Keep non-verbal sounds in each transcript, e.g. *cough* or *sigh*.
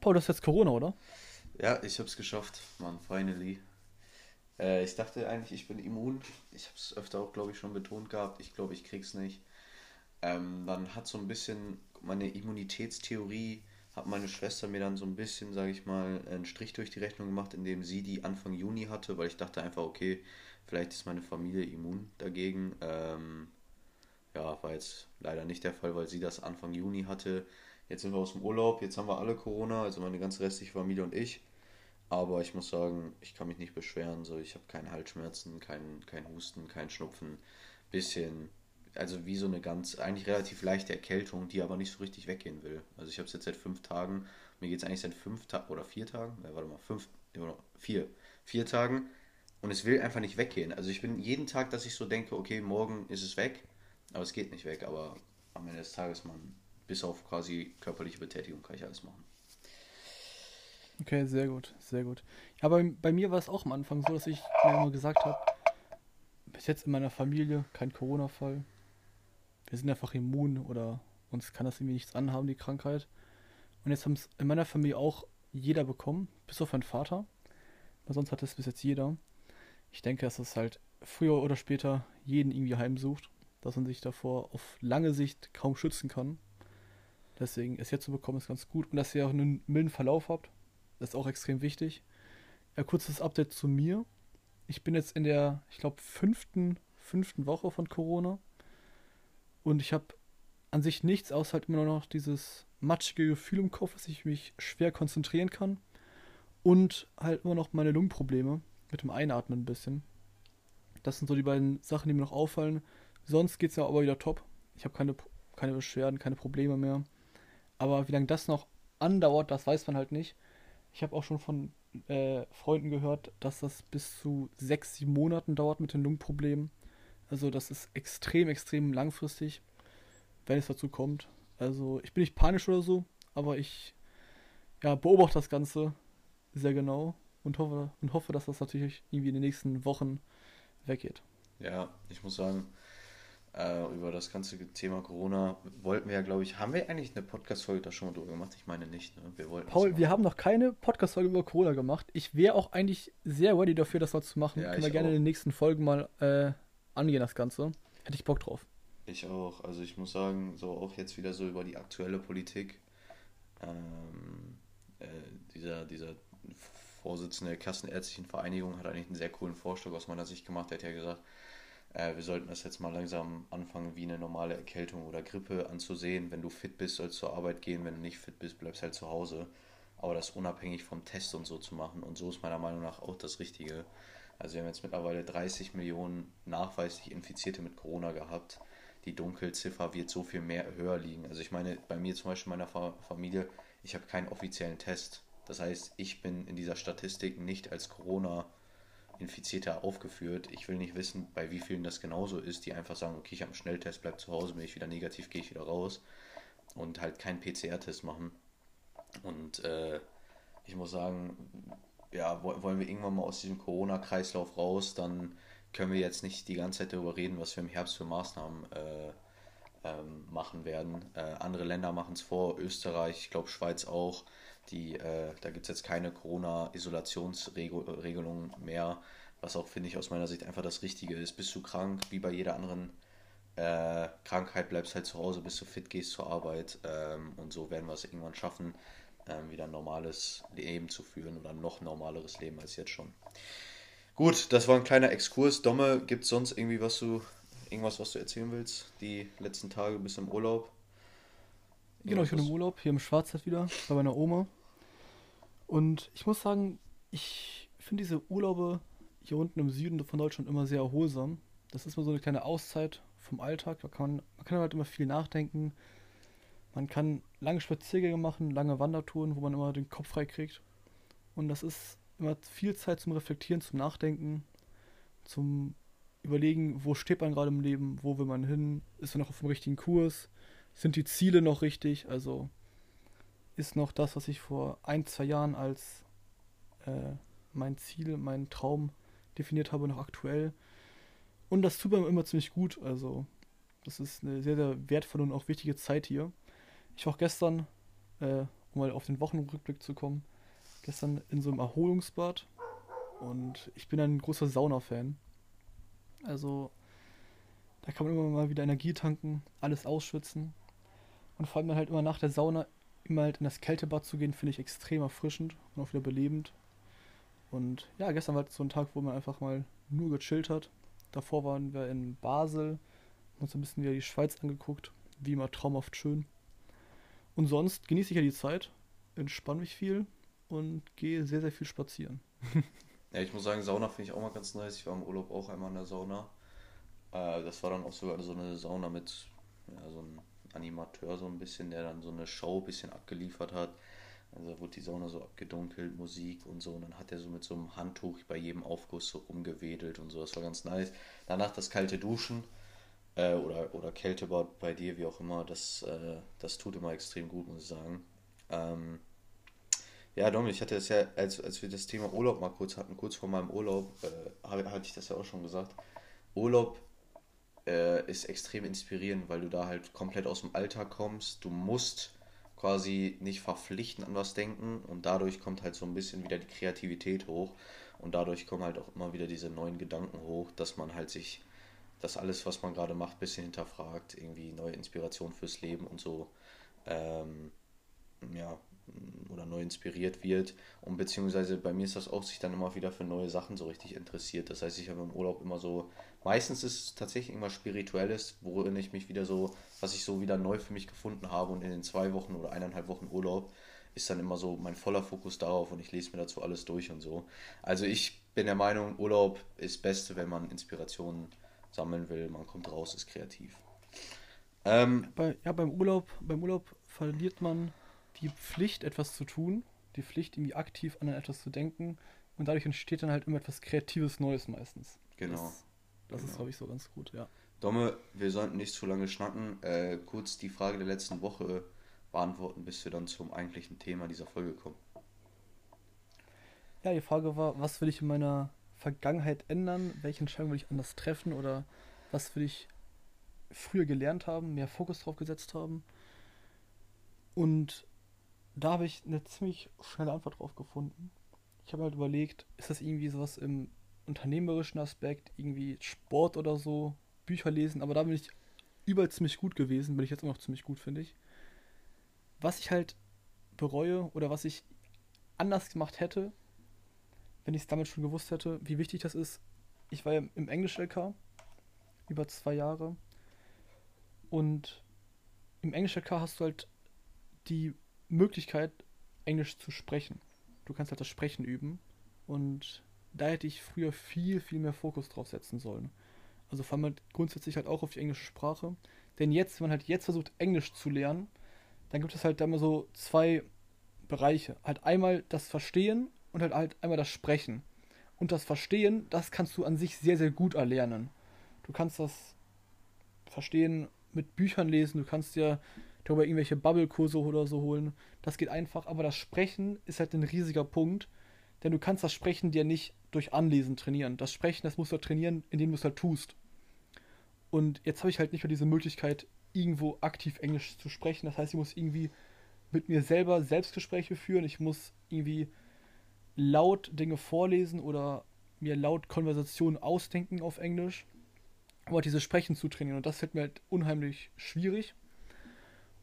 Paul, das ist jetzt Corona, oder? Ja, ich hab's geschafft, Mann, finally. Äh, ich dachte eigentlich, ich bin immun. Ich hab's öfter auch, glaube ich, schon betont gehabt. Ich glaube, ich krieg's nicht. Ähm, dann hat so ein bisschen meine Immunitätstheorie, hat meine Schwester mir dann so ein bisschen, sage ich mal, einen Strich durch die Rechnung gemacht, indem sie die Anfang Juni hatte, weil ich dachte einfach, okay, vielleicht ist meine Familie immun dagegen. Ähm, ja, war jetzt leider nicht der Fall, weil sie das Anfang Juni hatte. Jetzt sind wir aus dem Urlaub, jetzt haben wir alle Corona, also meine ganze restliche Familie und ich. Aber ich muss sagen, ich kann mich nicht beschweren. So, ich habe keine Halsschmerzen, kein, kein Husten, kein Schnupfen. Bisschen, also wie so eine ganz, eigentlich relativ leichte Erkältung, die aber nicht so richtig weggehen will. Also ich habe es jetzt seit fünf Tagen. Mir geht es eigentlich seit fünf Tagen oder vier Tagen. Ja, warte mal, fünf, oder vier. Vier Tagen. Und es will einfach nicht weggehen. Also ich bin jeden Tag, dass ich so denke, okay, morgen ist es weg. Aber es geht nicht weg. Aber am Ende des Tages, man, bis auf quasi körperliche Betätigung kann ich alles machen. Okay, sehr gut, sehr gut. Ja, bei, mir war es auch am Anfang so, dass ich mir immer gesagt habe, bis jetzt in meiner Familie kein Corona-Fall. Wir sind einfach immun oder uns kann das irgendwie nichts anhaben, die Krankheit. Und jetzt haben es in meiner Familie auch jeder bekommen, bis auf meinen Vater. Aber sonst hat es bis jetzt jeder. Ich denke, dass es halt früher oder später jeden irgendwie heimsucht, dass man sich davor auf lange Sicht kaum schützen kann. Deswegen es jetzt zu bekommen ist ganz gut und dass ihr auch einen milden Verlauf habt. Das ist auch extrem wichtig. Ein kurzes Update zu mir. Ich bin jetzt in der, ich glaube, fünften, fünften Woche von Corona. Und ich habe an sich nichts, außer halt immer noch dieses matschige Gefühl im Kopf, dass ich mich schwer konzentrieren kann. Und halt immer noch meine Lungenprobleme mit dem Einatmen ein bisschen. Das sind so die beiden Sachen, die mir noch auffallen. Sonst geht es ja aber wieder top. Ich habe keine, keine Beschwerden, keine Probleme mehr. Aber wie lange das noch andauert, das weiß man halt nicht. Ich habe auch schon von äh, Freunden gehört, dass das bis zu sechs, sieben Monaten dauert mit den Lungenproblemen. Also das ist extrem, extrem langfristig, wenn es dazu kommt. Also ich bin nicht panisch oder so, aber ich ja, beobachte das Ganze sehr genau und hoffe, und hoffe, dass das natürlich irgendwie in den nächsten Wochen weggeht. Ja, ich muss sagen, äh, über das ganze Thema Corona wollten wir ja, glaube ich, haben wir eigentlich eine Podcast-Folge da schon mal drüber gemacht? Ich meine nicht. Ne? Wir wollten Paul, wir haben noch keine Podcast-Folge über Corona gemacht. Ich wäre auch eigentlich sehr ready dafür, das mal zu machen. Ja, Können wir gerne auch. in den nächsten Folgen mal äh, angehen, das Ganze. Hätte ich Bock drauf. Ich auch. Also ich muss sagen, so auch jetzt wieder so über die aktuelle Politik. Ähm, äh, dieser, dieser Vorsitzende der Kassenärztlichen Vereinigung hat eigentlich einen sehr coolen Vorschlag aus meiner Sicht gemacht. Er hat ja gesagt, äh, wir sollten das jetzt mal langsam anfangen, wie eine normale Erkältung oder Grippe anzusehen. Wenn du fit bist, sollst du zur Arbeit gehen. Wenn du nicht fit bist, bleibst halt zu Hause. Aber das unabhängig vom Test und so zu machen. Und so ist meiner Meinung nach auch das Richtige. Also wir haben jetzt mittlerweile 30 Millionen nachweislich Infizierte mit Corona gehabt. Die Dunkelziffer wird so viel mehr höher liegen. Also ich meine, bei mir zum Beispiel meiner Familie, ich habe keinen offiziellen Test. Das heißt, ich bin in dieser Statistik nicht als Corona Infizierte aufgeführt. Ich will nicht wissen, bei wie vielen das genauso ist, die einfach sagen, okay, ich habe einen Schnelltest, bleib zu Hause, bin ich wieder negativ, gehe ich wieder raus und halt keinen PCR-Test machen. Und äh, ich muss sagen, ja, wollen wir irgendwann mal aus diesem Corona-Kreislauf raus, dann können wir jetzt nicht die ganze Zeit darüber reden, was wir im Herbst für Maßnahmen äh, ähm, machen werden. Äh, andere Länder machen es vor, Österreich, ich glaube Schweiz auch. Die, äh, da gibt es jetzt keine Corona-Isolationsregelung mehr, was auch, finde ich, aus meiner Sicht einfach das Richtige ist. Bist du krank, wie bei jeder anderen äh, Krankheit, bleibst halt zu Hause, bis du fit gehst zur Arbeit. Ähm, und so werden wir es irgendwann schaffen, ähm, wieder ein normales Leben zu führen oder ein noch normaleres Leben als jetzt schon. Gut, das war ein kleiner Exkurs. Domme, gibt es sonst irgendwie was du, irgendwas, was du erzählen willst? Die letzten Tage bis im Urlaub? Genau, ich bin im Urlaub, hier im Schwarzwald wieder, bei meiner Oma. Und ich muss sagen, ich finde diese Urlaube hier unten im Süden von Deutschland immer sehr erholsam. Das ist mal so eine kleine Auszeit vom Alltag. Da kann man, man kann halt immer viel nachdenken. Man kann lange Spaziergänge machen, lange Wandertouren, wo man immer den Kopf frei kriegt. Und das ist immer viel Zeit zum Reflektieren, zum Nachdenken, zum Überlegen, wo steht man gerade im Leben, wo will man hin, ist man noch auf dem richtigen Kurs, sind die Ziele noch richtig, also ist noch das, was ich vor ein, zwei Jahren als äh, mein Ziel, mein Traum definiert habe, noch aktuell. Und das tut mir immer ziemlich gut. Also, das ist eine sehr, sehr wertvolle und auch wichtige Zeit hier. Ich war auch gestern äh, um mal auf den Wochenrückblick zu kommen. Gestern in so einem Erholungsbad und ich bin ein großer Sauna-Fan. Also da kann man immer mal wieder Energie tanken, alles ausschwitzen. Und vor allem dann halt immer nach der Sauna immer halt in das Kältebad zu gehen, finde ich extrem erfrischend und auch wieder belebend. Und ja, gestern war halt so ein Tag, wo man einfach mal nur gechillt hat. Davor waren wir in Basel, haben uns ein bisschen wieder die Schweiz angeguckt. Wie immer traumhaft schön. Und sonst genieße ich ja die Zeit, entspanne mich viel und gehe sehr, sehr viel spazieren. *laughs* ja, ich muss sagen, Sauna finde ich auch mal ganz nice. Ich war im Urlaub auch einmal in der Sauna. Äh, das war dann auch sogar so eine Sauna mit ja, so einem Animateur so ein bisschen, der dann so eine Show ein bisschen abgeliefert hat. Also wurde die Sauna so abgedunkelt, Musik und so. Und dann hat er so mit so einem Handtuch bei jedem Aufguss so rumgewedelt und so. Das war ganz nice. Danach das kalte Duschen äh, oder, oder Kältebad bei dir, wie auch immer. Das, äh, das tut immer extrem gut, muss ich sagen. Ähm, ja, Dominik, ich hatte es ja, als, als wir das Thema Urlaub mal kurz hatten, kurz vor meinem Urlaub, äh, hatte ich das ja auch schon gesagt. Urlaub äh, ist extrem inspirierend, weil du da halt komplett aus dem Alltag kommst. Du musst quasi nicht verpflichtend an was denken und dadurch kommt halt so ein bisschen wieder die Kreativität hoch und dadurch kommen halt auch immer wieder diese neuen Gedanken hoch, dass man halt sich das alles, was man gerade macht, ein bisschen hinterfragt, irgendwie neue Inspiration fürs Leben und so, ähm, ja, oder neu inspiriert wird. Und beziehungsweise bei mir ist das auch sich dann immer wieder für neue Sachen so richtig interessiert. Das heißt, ich habe im Urlaub immer so, meistens ist es tatsächlich irgendwas Spirituelles, worin ich mich wieder so, was ich so wieder neu für mich gefunden habe. Und in den zwei Wochen oder eineinhalb Wochen Urlaub ist dann immer so mein voller Fokus darauf und ich lese mir dazu alles durch und so. Also ich bin der Meinung, Urlaub ist Beste, wenn man Inspirationen sammeln will. Man kommt raus, ist kreativ. Ähm, Bei, ja, beim Urlaub, beim Urlaub verliert man die Pflicht, etwas zu tun, die Pflicht, irgendwie aktiv an etwas zu denken. Und dadurch entsteht dann halt immer etwas Kreatives Neues meistens. Genau. Das, das genau. ist, glaube ich, so ganz gut, ja. Domme, wir sollten nicht zu lange schnacken. Äh, kurz die Frage der letzten Woche beantworten, bis wir dann zum eigentlichen Thema dieser Folge kommen. Ja, die Frage war, was will ich in meiner Vergangenheit ändern? Welche Entscheidung will ich anders treffen? Oder was will ich früher gelernt haben, mehr Fokus drauf gesetzt haben? Und da habe ich eine ziemlich schnelle Antwort drauf gefunden. Ich habe halt überlegt, ist das irgendwie sowas im unternehmerischen Aspekt, irgendwie Sport oder so, Bücher lesen, aber da bin ich überall ziemlich gut gewesen, bin ich jetzt immer noch ziemlich gut, finde ich. Was ich halt bereue oder was ich anders gemacht hätte, wenn ich es damit schon gewusst hätte, wie wichtig das ist. Ich war ja im Englisch-LK über zwei Jahre und im Englisch-LK hast du halt die Möglichkeit, Englisch zu sprechen. Du kannst halt das Sprechen üben. Und da hätte ich früher viel, viel mehr Fokus drauf setzen sollen. Also vor allem halt grundsätzlich halt auch auf die englische Sprache. Denn jetzt, wenn man halt jetzt versucht, Englisch zu lernen, dann gibt es halt da immer so zwei Bereiche. Halt einmal das Verstehen und halt, halt einmal das Sprechen. Und das Verstehen, das kannst du an sich sehr, sehr gut erlernen. Du kannst das Verstehen mit Büchern lesen, du kannst dir darüber irgendwelche Bubble-Kurse oder so holen. Das geht einfach, aber das Sprechen ist halt ein riesiger Punkt, denn du kannst das Sprechen dir nicht durch Anlesen trainieren. Das Sprechen, das musst du halt trainieren, indem du es halt tust. Und jetzt habe ich halt nicht mehr diese Möglichkeit, irgendwo aktiv Englisch zu sprechen. Das heißt, ich muss irgendwie mit mir selber Selbstgespräche führen. Ich muss irgendwie laut Dinge vorlesen oder mir laut Konversationen ausdenken auf Englisch, um halt dieses Sprechen zu trainieren. Und das fällt mir halt unheimlich schwierig.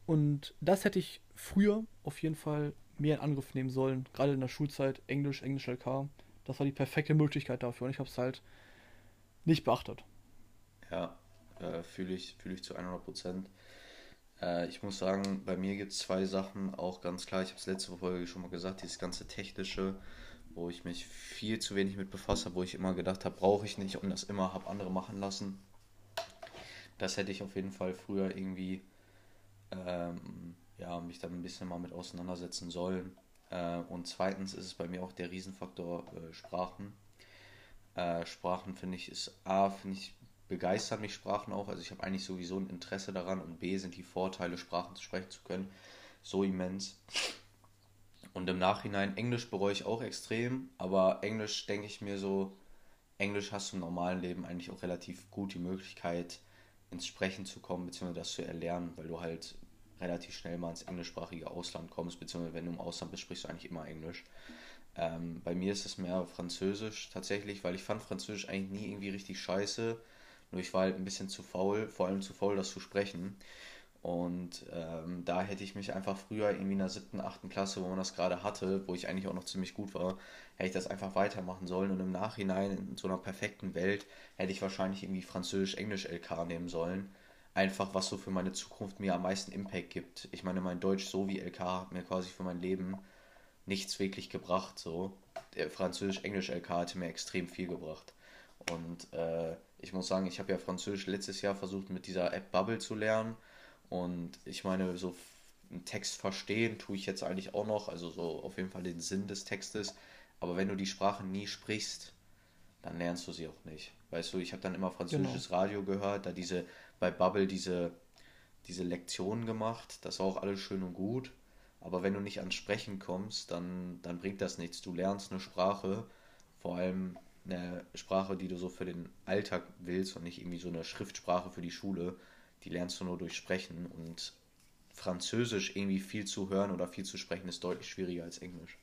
Und das hätte ich früher auf jeden Fall mehr in Angriff nehmen sollen. Gerade in der Schulzeit, Englisch, Englisch LK. Das war die perfekte Möglichkeit dafür und ich habe es halt nicht beachtet. Ja, äh, fühle ich, fühl ich zu 100 Prozent. Äh, ich muss sagen, bei mir gibt es zwei Sachen, auch ganz klar, ich habe es letzte Folge schon mal gesagt, dieses ganze Technische, wo ich mich viel zu wenig mit befasst habe, wo ich immer gedacht habe, brauche ich nicht und das immer habe andere machen lassen. Das hätte ich auf jeden Fall früher irgendwie ähm, ja, mich dann ein bisschen mal mit auseinandersetzen sollen. Äh, und zweitens ist es bei mir auch der Riesenfaktor äh, Sprachen. Äh, Sprachen finde ich ist A, finde ich, begeistert mich Sprachen auch. Also ich habe eigentlich sowieso ein Interesse daran und B sind die Vorteile, Sprachen zu sprechen zu können, so immens. Und im Nachhinein, Englisch bereue ich auch extrem, aber Englisch denke ich mir so, Englisch hast du im normalen Leben eigentlich auch relativ gut die Möglichkeit, ins Sprechen zu kommen, beziehungsweise das zu erlernen, weil du halt relativ schnell mal ins englischsprachige Ausland kommst, beziehungsweise wenn du im Ausland bist, sprichst du eigentlich immer Englisch. Ähm, bei mir ist es mehr Französisch tatsächlich, weil ich fand Französisch eigentlich nie irgendwie richtig scheiße. Nur ich war halt ein bisschen zu faul, vor allem zu faul, das zu sprechen. Und ähm, da hätte ich mich einfach früher irgendwie in der siebten, achten Klasse, wo man das gerade hatte, wo ich eigentlich auch noch ziemlich gut war, hätte ich das einfach weitermachen sollen. Und im Nachhinein, in so einer perfekten Welt, hätte ich wahrscheinlich irgendwie Französisch-Englisch-LK nehmen sollen. Einfach, was so für meine Zukunft mir am meisten Impact gibt. Ich meine, mein Deutsch so wie LK hat mir quasi für mein Leben nichts wirklich gebracht. So. Der Französisch-Englisch-LK hatte mir extrem viel gebracht. Und äh, ich muss sagen, ich habe ja Französisch letztes Jahr versucht mit dieser App Bubble zu lernen und ich meine, so einen Text verstehen tue ich jetzt eigentlich auch noch, also so auf jeden Fall den Sinn des Textes. Aber wenn du die Sprache nie sprichst, dann lernst du sie auch nicht. Weißt du, ich habe dann immer französisches genau. Radio gehört, da diese bei Bubble diese, diese Lektionen gemacht. Das war auch alles schön und gut. Aber wenn du nicht ans Sprechen kommst, dann, dann bringt das nichts. Du lernst eine Sprache, vor allem eine Sprache, die du so für den Alltag willst und nicht irgendwie so eine Schriftsprache für die Schule die lernst du nur durch Sprechen und Französisch irgendwie viel zu hören oder viel zu sprechen ist deutlich schwieriger als Englisch.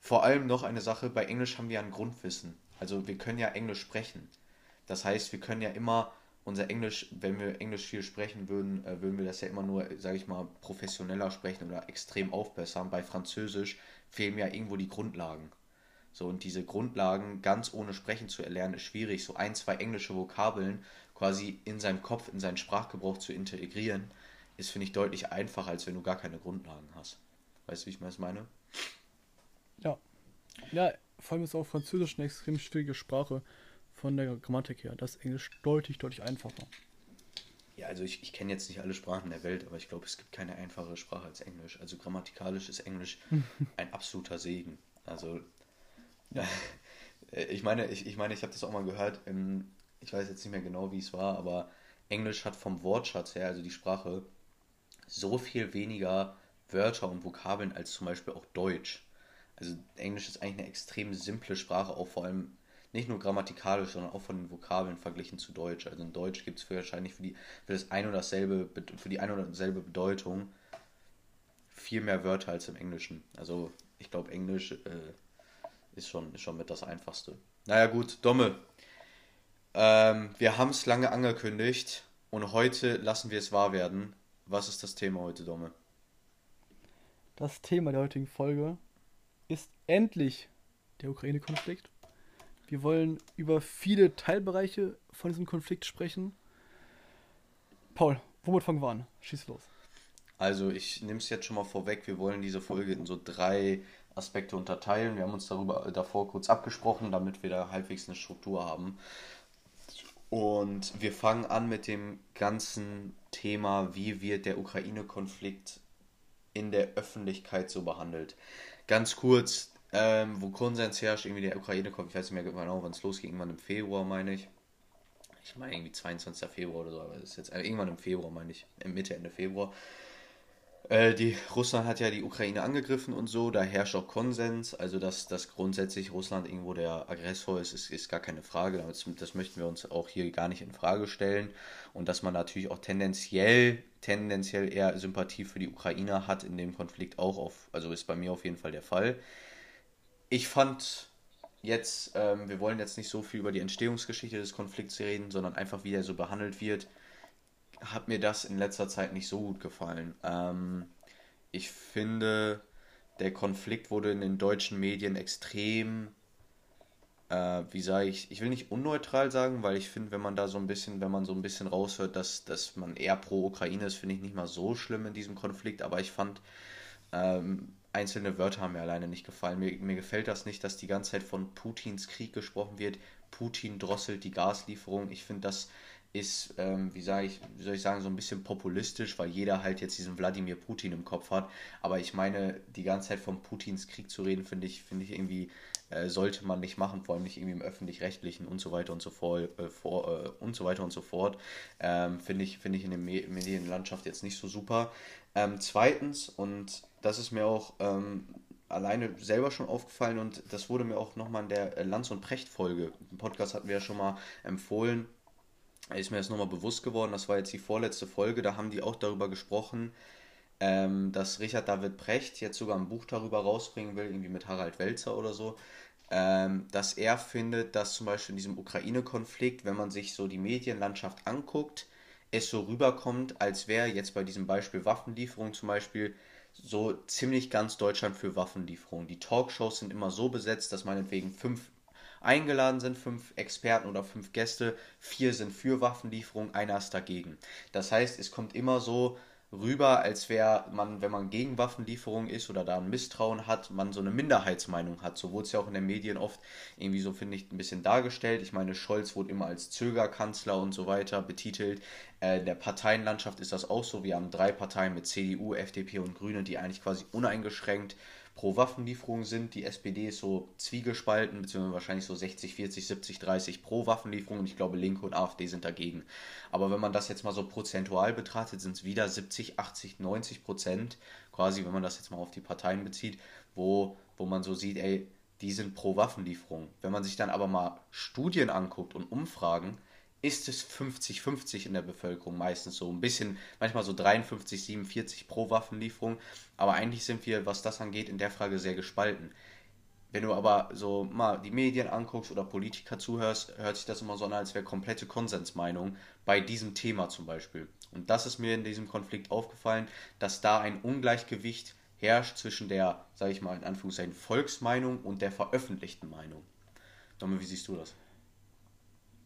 Vor allem noch eine Sache, bei Englisch haben wir ein Grundwissen. Also wir können ja Englisch sprechen. Das heißt, wir können ja immer unser Englisch, wenn wir Englisch viel sprechen würden, äh, würden wir das ja immer nur, sage ich mal, professioneller sprechen oder extrem aufbessern. Bei Französisch fehlen ja irgendwo die Grundlagen. So, und diese Grundlagen ganz ohne Sprechen zu erlernen, ist schwierig. So ein, zwei englische Vokabeln quasi in seinem Kopf, in seinen Sprachgebrauch zu integrieren, ist, finde ich, deutlich einfacher, als wenn du gar keine Grundlagen hast. Weißt du, wie ich das meine? Ja. Ja, vor allem ist auch Französisch eine extrem schwierige Sprache von der Grammatik her. Das ist Englisch deutlich, deutlich einfacher. Ja, also ich, ich kenne jetzt nicht alle Sprachen der Welt, aber ich glaube, es gibt keine einfache Sprache als Englisch. Also grammatikalisch ist Englisch *laughs* ein absoluter Segen. Also, ja. *laughs* ich meine, ich, ich meine, ich habe das auch mal gehört, ich weiß jetzt nicht mehr genau, wie es war, aber Englisch hat vom Wortschatz her, also die Sprache, so viel weniger Wörter und Vokabeln als zum Beispiel auch Deutsch. Also Englisch ist eigentlich eine extrem simple Sprache, auch vor allem nicht nur grammatikalisch, sondern auch von den Vokabeln verglichen zu Deutsch. Also in Deutsch gibt es wahrscheinlich für, die, für das ein oder dasselbe, für die ein oder dasselbe Bedeutung viel mehr Wörter als im Englischen. Also ich glaube, Englisch äh, ist, schon, ist schon mit das Einfachste. Naja gut, Domme, ähm, wir haben es lange angekündigt und heute lassen wir es wahr werden. Was ist das Thema heute, Domme? Das Thema der heutigen Folge ist endlich der Ukraine-Konflikt. Wir wollen über viele Teilbereiche von diesem Konflikt sprechen. Paul, womit fangen wir an? Schieß los. Also ich nehme es jetzt schon mal vorweg, wir wollen diese Folge in so drei Aspekte unterteilen. Wir haben uns darüber davor kurz abgesprochen, damit wir da halbwegs eine Struktur haben. Und wir fangen an mit dem ganzen Thema, wie wird der Ukraine-Konflikt in der Öffentlichkeit so behandelt. Ganz kurz, ähm, wo Konsens herrscht, irgendwie der Ukraine-Konflikt, ich weiß nicht mehr genau, wann es losging, irgendwann im Februar, meine ich. Ich meine irgendwie 22. Februar oder so, aber das ist jetzt äh, irgendwann im Februar, meine ich, Mitte, Ende Februar. Äh, die Russland hat ja die Ukraine angegriffen und so, da herrscht auch Konsens, also dass, dass grundsätzlich Russland irgendwo der Aggressor ist, ist, ist gar keine Frage. Das, das möchten wir uns auch hier gar nicht in Frage stellen. Und dass man natürlich auch tendenziell, tendenziell eher Sympathie für die Ukraine hat in dem Konflikt auch auf, also ist bei mir auf jeden Fall der Fall. Ich fand jetzt, ähm, wir wollen jetzt nicht so viel über die Entstehungsgeschichte des Konflikts reden, sondern einfach wie er so behandelt wird hat mir das in letzter Zeit nicht so gut gefallen. Ähm, ich finde, der Konflikt wurde in den deutschen Medien extrem, äh, wie sage ich, ich will nicht unneutral sagen, weil ich finde, wenn man da so ein bisschen, wenn man so ein bisschen raushört, dass, dass man eher pro Ukraine ist, finde ich nicht mal so schlimm in diesem Konflikt, aber ich fand, ähm, einzelne Wörter haben mir alleine nicht gefallen. Mir, mir gefällt das nicht, dass die ganze Zeit von Putins Krieg gesprochen wird. Putin drosselt die Gaslieferung. Ich finde, das ist, ähm, wie sage ich, wie soll ich sagen, so ein bisschen populistisch, weil jeder halt jetzt diesen Wladimir Putin im Kopf hat. Aber ich meine, die ganze Zeit von Putins Krieg zu reden, finde ich, finde ich irgendwie, äh, sollte man nicht machen, vor allem nicht irgendwie im öffentlich-rechtlichen und so weiter und so fort, äh, vor, äh, und so weiter und so fort. Ähm, finde ich, finde ich in der Me Medienlandschaft jetzt nicht so super. Ähm, zweitens, und das ist mir auch ähm, alleine selber schon aufgefallen und das wurde mir auch nochmal in der Lanz- und Precht-Folge, im Podcast hatten wir ja schon mal empfohlen, ist mir das nochmal bewusst geworden, das war jetzt die vorletzte Folge, da haben die auch darüber gesprochen, ähm, dass Richard David Precht jetzt sogar ein Buch darüber rausbringen will, irgendwie mit Harald Welzer oder so, ähm, dass er findet, dass zum Beispiel in diesem Ukraine-Konflikt, wenn man sich so die Medienlandschaft anguckt, es so rüberkommt, als wäre jetzt bei diesem Beispiel Waffenlieferung zum Beispiel so ziemlich ganz Deutschland für Waffenlieferungen. Die Talkshows sind immer so besetzt, dass meinetwegen fünf eingeladen sind, fünf Experten oder fünf Gäste, vier sind für Waffenlieferung, einer ist dagegen. Das heißt, es kommt immer so rüber, als wäre man, wenn man gegen Waffenlieferungen ist oder da ein Misstrauen hat, man so eine Minderheitsmeinung hat. So wurde es ja auch in den Medien oft irgendwie so, finde ich, ein bisschen dargestellt. Ich meine, Scholz wurde immer als Zögerkanzler und so weiter betitelt. Äh, in der Parteienlandschaft ist das auch so. Wir haben drei Parteien mit CDU, FDP und Grüne, die eigentlich quasi uneingeschränkt pro Waffenlieferung sind. Die SPD ist so zwiegespalten, beziehungsweise wahrscheinlich so 60, 40, 70, 30 pro Waffenlieferung und ich glaube Linke und AfD sind dagegen. Aber wenn man das jetzt mal so prozentual betrachtet, sind es wieder 70, 80, 90 Prozent, quasi, wenn man das jetzt mal auf die Parteien bezieht, wo, wo man so sieht, ey, die sind pro Waffenlieferung. Wenn man sich dann aber mal Studien anguckt und Umfragen, ist es 50-50 in der Bevölkerung meistens so. Ein bisschen, manchmal so 53, 47 pro Waffenlieferung. Aber eigentlich sind wir, was das angeht, in der Frage sehr gespalten. Wenn du aber so mal die Medien anguckst oder Politiker zuhörst, hört sich das immer so an, als wäre komplette Konsensmeinung bei diesem Thema zum Beispiel. Und das ist mir in diesem Konflikt aufgefallen, dass da ein Ungleichgewicht herrscht zwischen der, sage ich mal in Anführungszeichen, Volksmeinung und der veröffentlichten Meinung. Domme, wie siehst du das?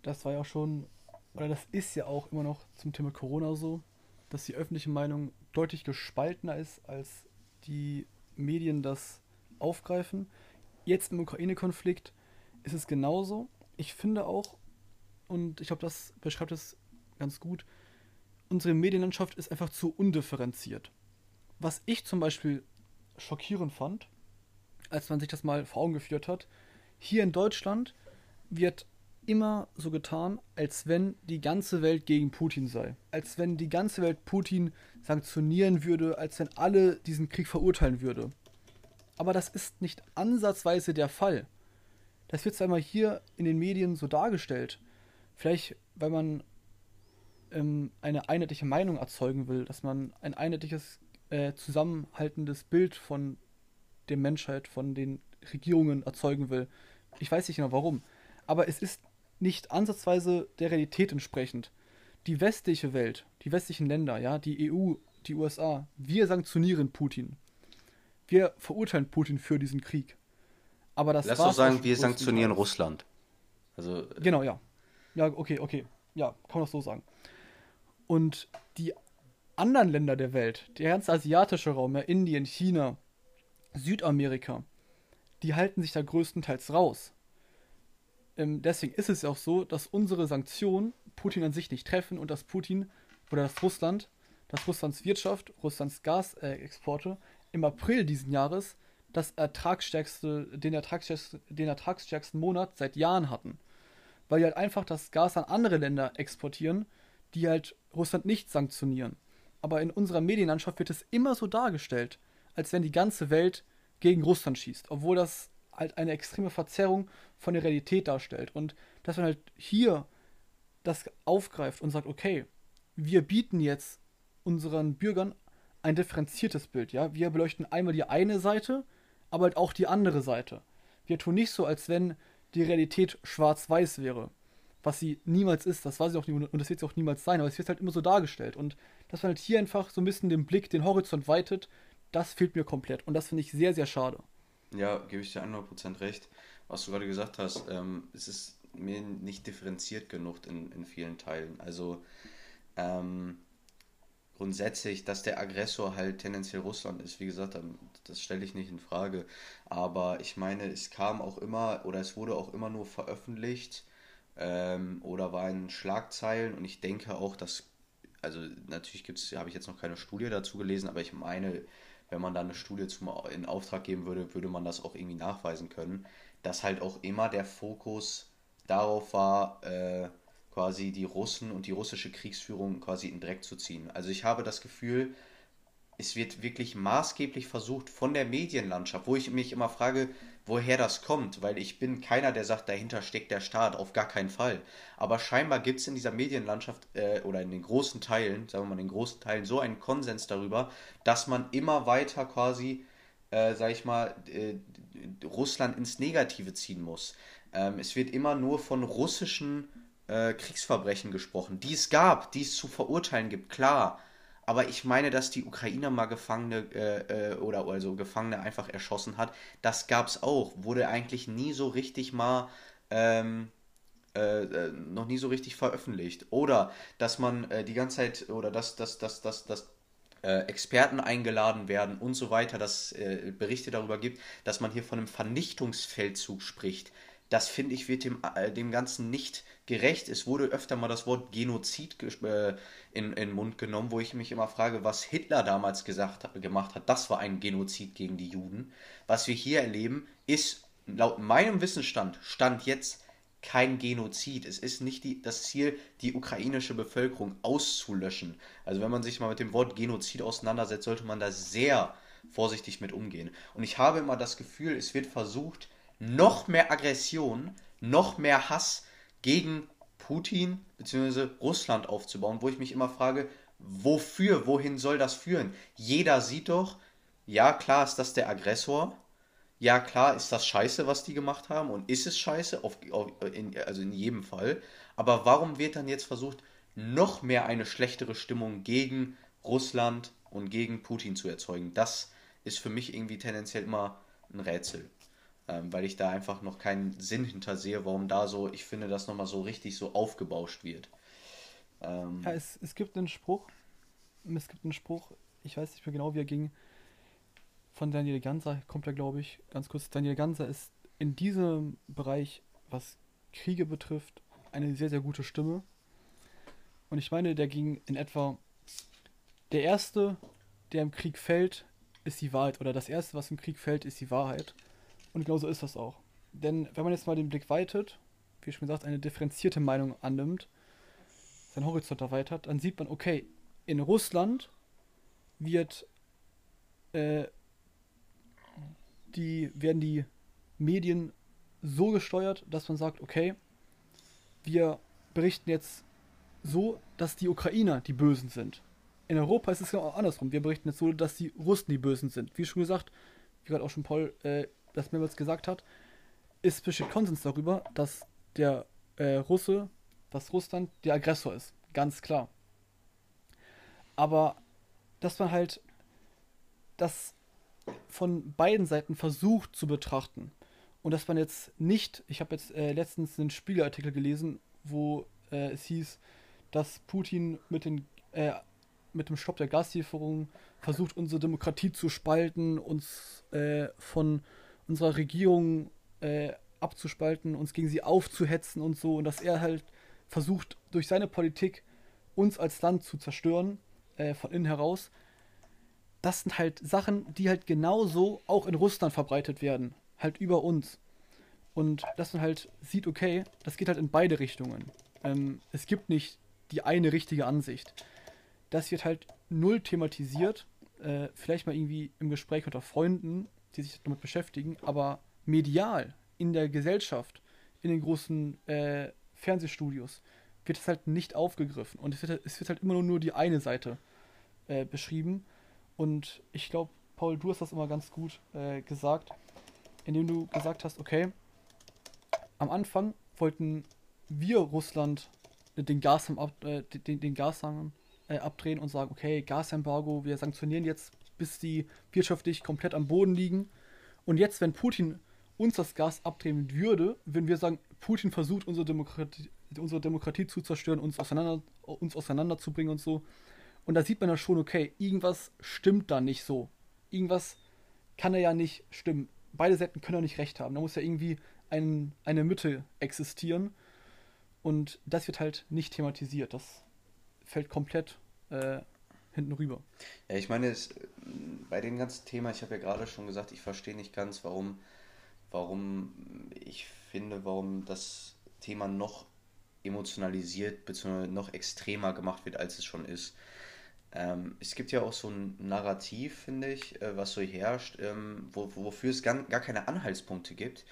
Das war ja schon, oder das ist ja auch immer noch zum Thema Corona so, dass die öffentliche Meinung deutlich gespaltener ist, als die Medien das aufgreifen. Jetzt im Ukraine-Konflikt ist es genauso. Ich finde auch, und ich glaube, das beschreibt es ganz gut, unsere Medienlandschaft ist einfach zu undifferenziert. Was ich zum Beispiel schockierend fand, als man sich das mal vor Augen geführt hat, hier in Deutschland wird immer so getan, als wenn die ganze Welt gegen Putin sei. Als wenn die ganze Welt Putin sanktionieren würde, als wenn alle diesen Krieg verurteilen würde. Aber das ist nicht ansatzweise der Fall. Das wird zwar immer hier in den Medien so dargestellt. Vielleicht, weil man ähm, eine einheitliche Meinung erzeugen will, dass man ein einheitliches, äh, zusammenhaltendes Bild von der Menschheit, von den Regierungen erzeugen will. Ich weiß nicht genau warum. Aber es ist nicht ansatzweise der Realität entsprechend. Die westliche Welt, die westlichen Länder, ja, die EU, die USA, wir sanktionieren Putin. Wir verurteilen Putin für diesen Krieg. Aber das Lass doch sagen, wir sanktionieren Russland. Also äh, genau, ja. Ja, okay, okay. Ja, kann man das so sagen. Und die anderen Länder der Welt, der ganze asiatische Raum, ja, Indien, China, Südamerika, die halten sich da größtenteils raus. Ähm, deswegen ist es ja auch so, dass unsere Sanktionen Putin an sich nicht treffen und dass Putin oder dass Russland, dass Russlands Wirtschaft, Russlands Gasexporte äh, im April diesen Jahres das ertragsstärkste, den, ertragsstärksten, den ertragsstärksten Monat seit Jahren hatten. Weil die halt einfach das Gas an andere Länder exportieren, die halt Russland nicht sanktionieren. Aber in unserer Medienlandschaft wird es immer so dargestellt, als wenn die ganze Welt gegen Russland schießt, obwohl das halt eine extreme Verzerrung von der Realität darstellt. Und dass man halt hier das aufgreift und sagt, okay, wir bieten jetzt unseren Bürgern ein differenziertes Bild, ja. Wir beleuchten einmal die eine Seite, aber halt auch die andere Seite. Wir tun nicht so, als wenn die Realität schwarz-weiß wäre. Was sie niemals ist, das weiß ich auch nie und das wird sie auch niemals sein, aber es wird halt immer so dargestellt. Und dass man halt hier einfach so ein bisschen den Blick, den Horizont weitet, das fehlt mir komplett. Und das finde ich sehr, sehr schade. Ja, gebe ich dir 100% recht. Was du gerade gesagt hast, ähm, es ist mir nicht differenziert genug in, in vielen Teilen. Also ähm, grundsätzlich, dass der Aggressor halt tendenziell Russland ist, wie gesagt, das stelle ich nicht in Frage. Aber ich meine, es kam auch immer oder es wurde auch immer nur veröffentlicht ähm, oder war in Schlagzeilen und ich denke auch, dass, also natürlich gibt's, habe ich jetzt noch keine Studie dazu gelesen, aber ich meine, wenn man da eine Studie zum, in Auftrag geben würde, würde man das auch irgendwie nachweisen können, dass halt auch immer der Fokus darauf war, äh, quasi die Russen und die russische Kriegsführung quasi in Dreck zu ziehen. Also ich habe das Gefühl, es wird wirklich maßgeblich versucht von der Medienlandschaft, wo ich mich immer frage, woher das kommt, weil ich bin keiner, der sagt, dahinter steckt der Staat, auf gar keinen Fall. Aber scheinbar gibt es in dieser Medienlandschaft äh, oder in den großen Teilen, sagen wir mal in den großen Teilen, so einen Konsens darüber, dass man immer weiter quasi, äh, sag ich mal, äh, Russland ins Negative ziehen muss. Ähm, es wird immer nur von russischen äh, Kriegsverbrechen gesprochen, die es gab, die es zu verurteilen gibt, klar. Aber ich meine, dass die Ukrainer mal Gefangene äh, äh, oder also Gefangene einfach erschossen hat. Das gab es auch. Wurde eigentlich nie so richtig mal ähm, äh, äh, noch nie so richtig veröffentlicht. Oder dass man äh, die ganze Zeit oder dass, dass, dass, dass, dass Experten eingeladen werden und so weiter, dass Berichte darüber gibt, dass man hier von einem Vernichtungsfeldzug spricht. Das finde ich wird dem, dem Ganzen nicht gerecht. Es wurde öfter mal das Wort Genozid äh, in, den Mund genommen, wo ich mich immer frage, was Hitler damals gesagt, gemacht hat. Das war ein Genozid gegen die Juden. Was wir hier erleben, ist laut meinem Wissensstand, Stand jetzt, kein Genozid. Es ist nicht die, das Ziel, die ukrainische Bevölkerung auszulöschen. Also wenn man sich mal mit dem Wort Genozid auseinandersetzt, sollte man da sehr vorsichtig mit umgehen. Und ich habe immer das Gefühl, es wird versucht, noch mehr Aggression, noch mehr Hass gegen Putin bzw. Russland aufzubauen, wo ich mich immer frage, wofür, wohin soll das führen? Jeder sieht doch, ja klar ist das der Aggressor, ja klar ist das scheiße, was die gemacht haben und ist es scheiße, auf, auf, in, also in jedem Fall, aber warum wird dann jetzt versucht, noch mehr eine schlechtere Stimmung gegen Russland und gegen Putin zu erzeugen? Das ist für mich irgendwie tendenziell immer ein Rätsel ähm, weil ich da einfach noch keinen Sinn hinter sehe, warum da so, ich finde, das nochmal so richtig so aufgebauscht wird. Ähm, ja, es, es gibt einen Spruch, es gibt einen Spruch, ich weiß nicht mehr genau, wie er ging, von Daniel Ganser, kommt er, glaube ich, ganz kurz. Daniel Ganser ist in diesem Bereich, was Kriege betrifft, eine sehr, sehr gute Stimme. Und ich meine, der ging in etwa, der Erste, der im Krieg fällt, ist die Wahrheit. Oder das Erste, was im Krieg fällt, ist die Wahrheit. Und genau so ist das auch. Denn wenn man jetzt mal den Blick weitet, wie schon gesagt, eine differenzierte Meinung annimmt, seinen Horizont erweitert, dann sieht man, okay, in Russland wird äh, die, werden die Medien so gesteuert, dass man sagt, okay, wir berichten jetzt so, dass die Ukrainer die Bösen sind. In Europa ist es genau andersrum. Wir berichten jetzt so, dass die Russen die Bösen sind. Wie schon gesagt, wie gerade auch schon Paul äh, das mehrmals gesagt hat, ist besteht Konsens darüber, dass der äh, Russe, dass Russland der Aggressor ist. Ganz klar. Aber dass man halt das von beiden Seiten versucht zu betrachten und dass man jetzt nicht, ich habe jetzt äh, letztens einen Spiegelartikel gelesen, wo äh, es hieß, dass Putin mit, den, äh, mit dem Stopp der Gaslieferung versucht, unsere Demokratie zu spalten, uns äh, von unserer Regierung äh, abzuspalten, uns gegen sie aufzuhetzen und so. Und dass er halt versucht, durch seine Politik uns als Land zu zerstören, äh, von innen heraus. Das sind halt Sachen, die halt genauso auch in Russland verbreitet werden. Halt über uns. Und dass man halt sieht, okay, das geht halt in beide Richtungen. Ähm, es gibt nicht die eine richtige Ansicht. Das wird halt null thematisiert. Äh, vielleicht mal irgendwie im Gespräch unter Freunden die sich damit beschäftigen, aber medial in der Gesellschaft, in den großen äh, Fernsehstudios, wird es halt nicht aufgegriffen. Und es wird, es wird halt immer nur, nur die eine Seite äh, beschrieben. Und ich glaube, Paul, du hast das immer ganz gut äh, gesagt, indem du gesagt hast, okay, am Anfang wollten wir Russland den Gashahn, ab, äh, den, den Gashahn äh, abdrehen und sagen, okay, Gasembargo, wir sanktionieren jetzt bis die wirtschaftlich komplett am Boden liegen. Und jetzt, wenn Putin uns das Gas abdrehen würde, würden wir sagen, Putin versucht, unsere Demokratie, unsere Demokratie zu zerstören, uns, auseinander, uns auseinanderzubringen und so. Und da sieht man ja schon, okay, irgendwas stimmt da nicht so. Irgendwas kann er ja nicht stimmen. Beide Seiten können ja nicht recht haben. Da muss ja irgendwie ein, eine Mitte existieren. Und das wird halt nicht thematisiert. Das fällt komplett äh, hinten rüber. Ja, ich meine, es, bei dem ganzen Thema, ich habe ja gerade schon gesagt, ich verstehe nicht ganz, warum, warum ich finde, warum das Thema noch emotionalisiert bzw. noch extremer gemacht wird, als es schon ist. ähm, es gibt ja auch so ein Narrativ, finde ich, äh, was so herrscht, ähm, wo, wofür es gar, gar keine Anhaltspunkte gibt,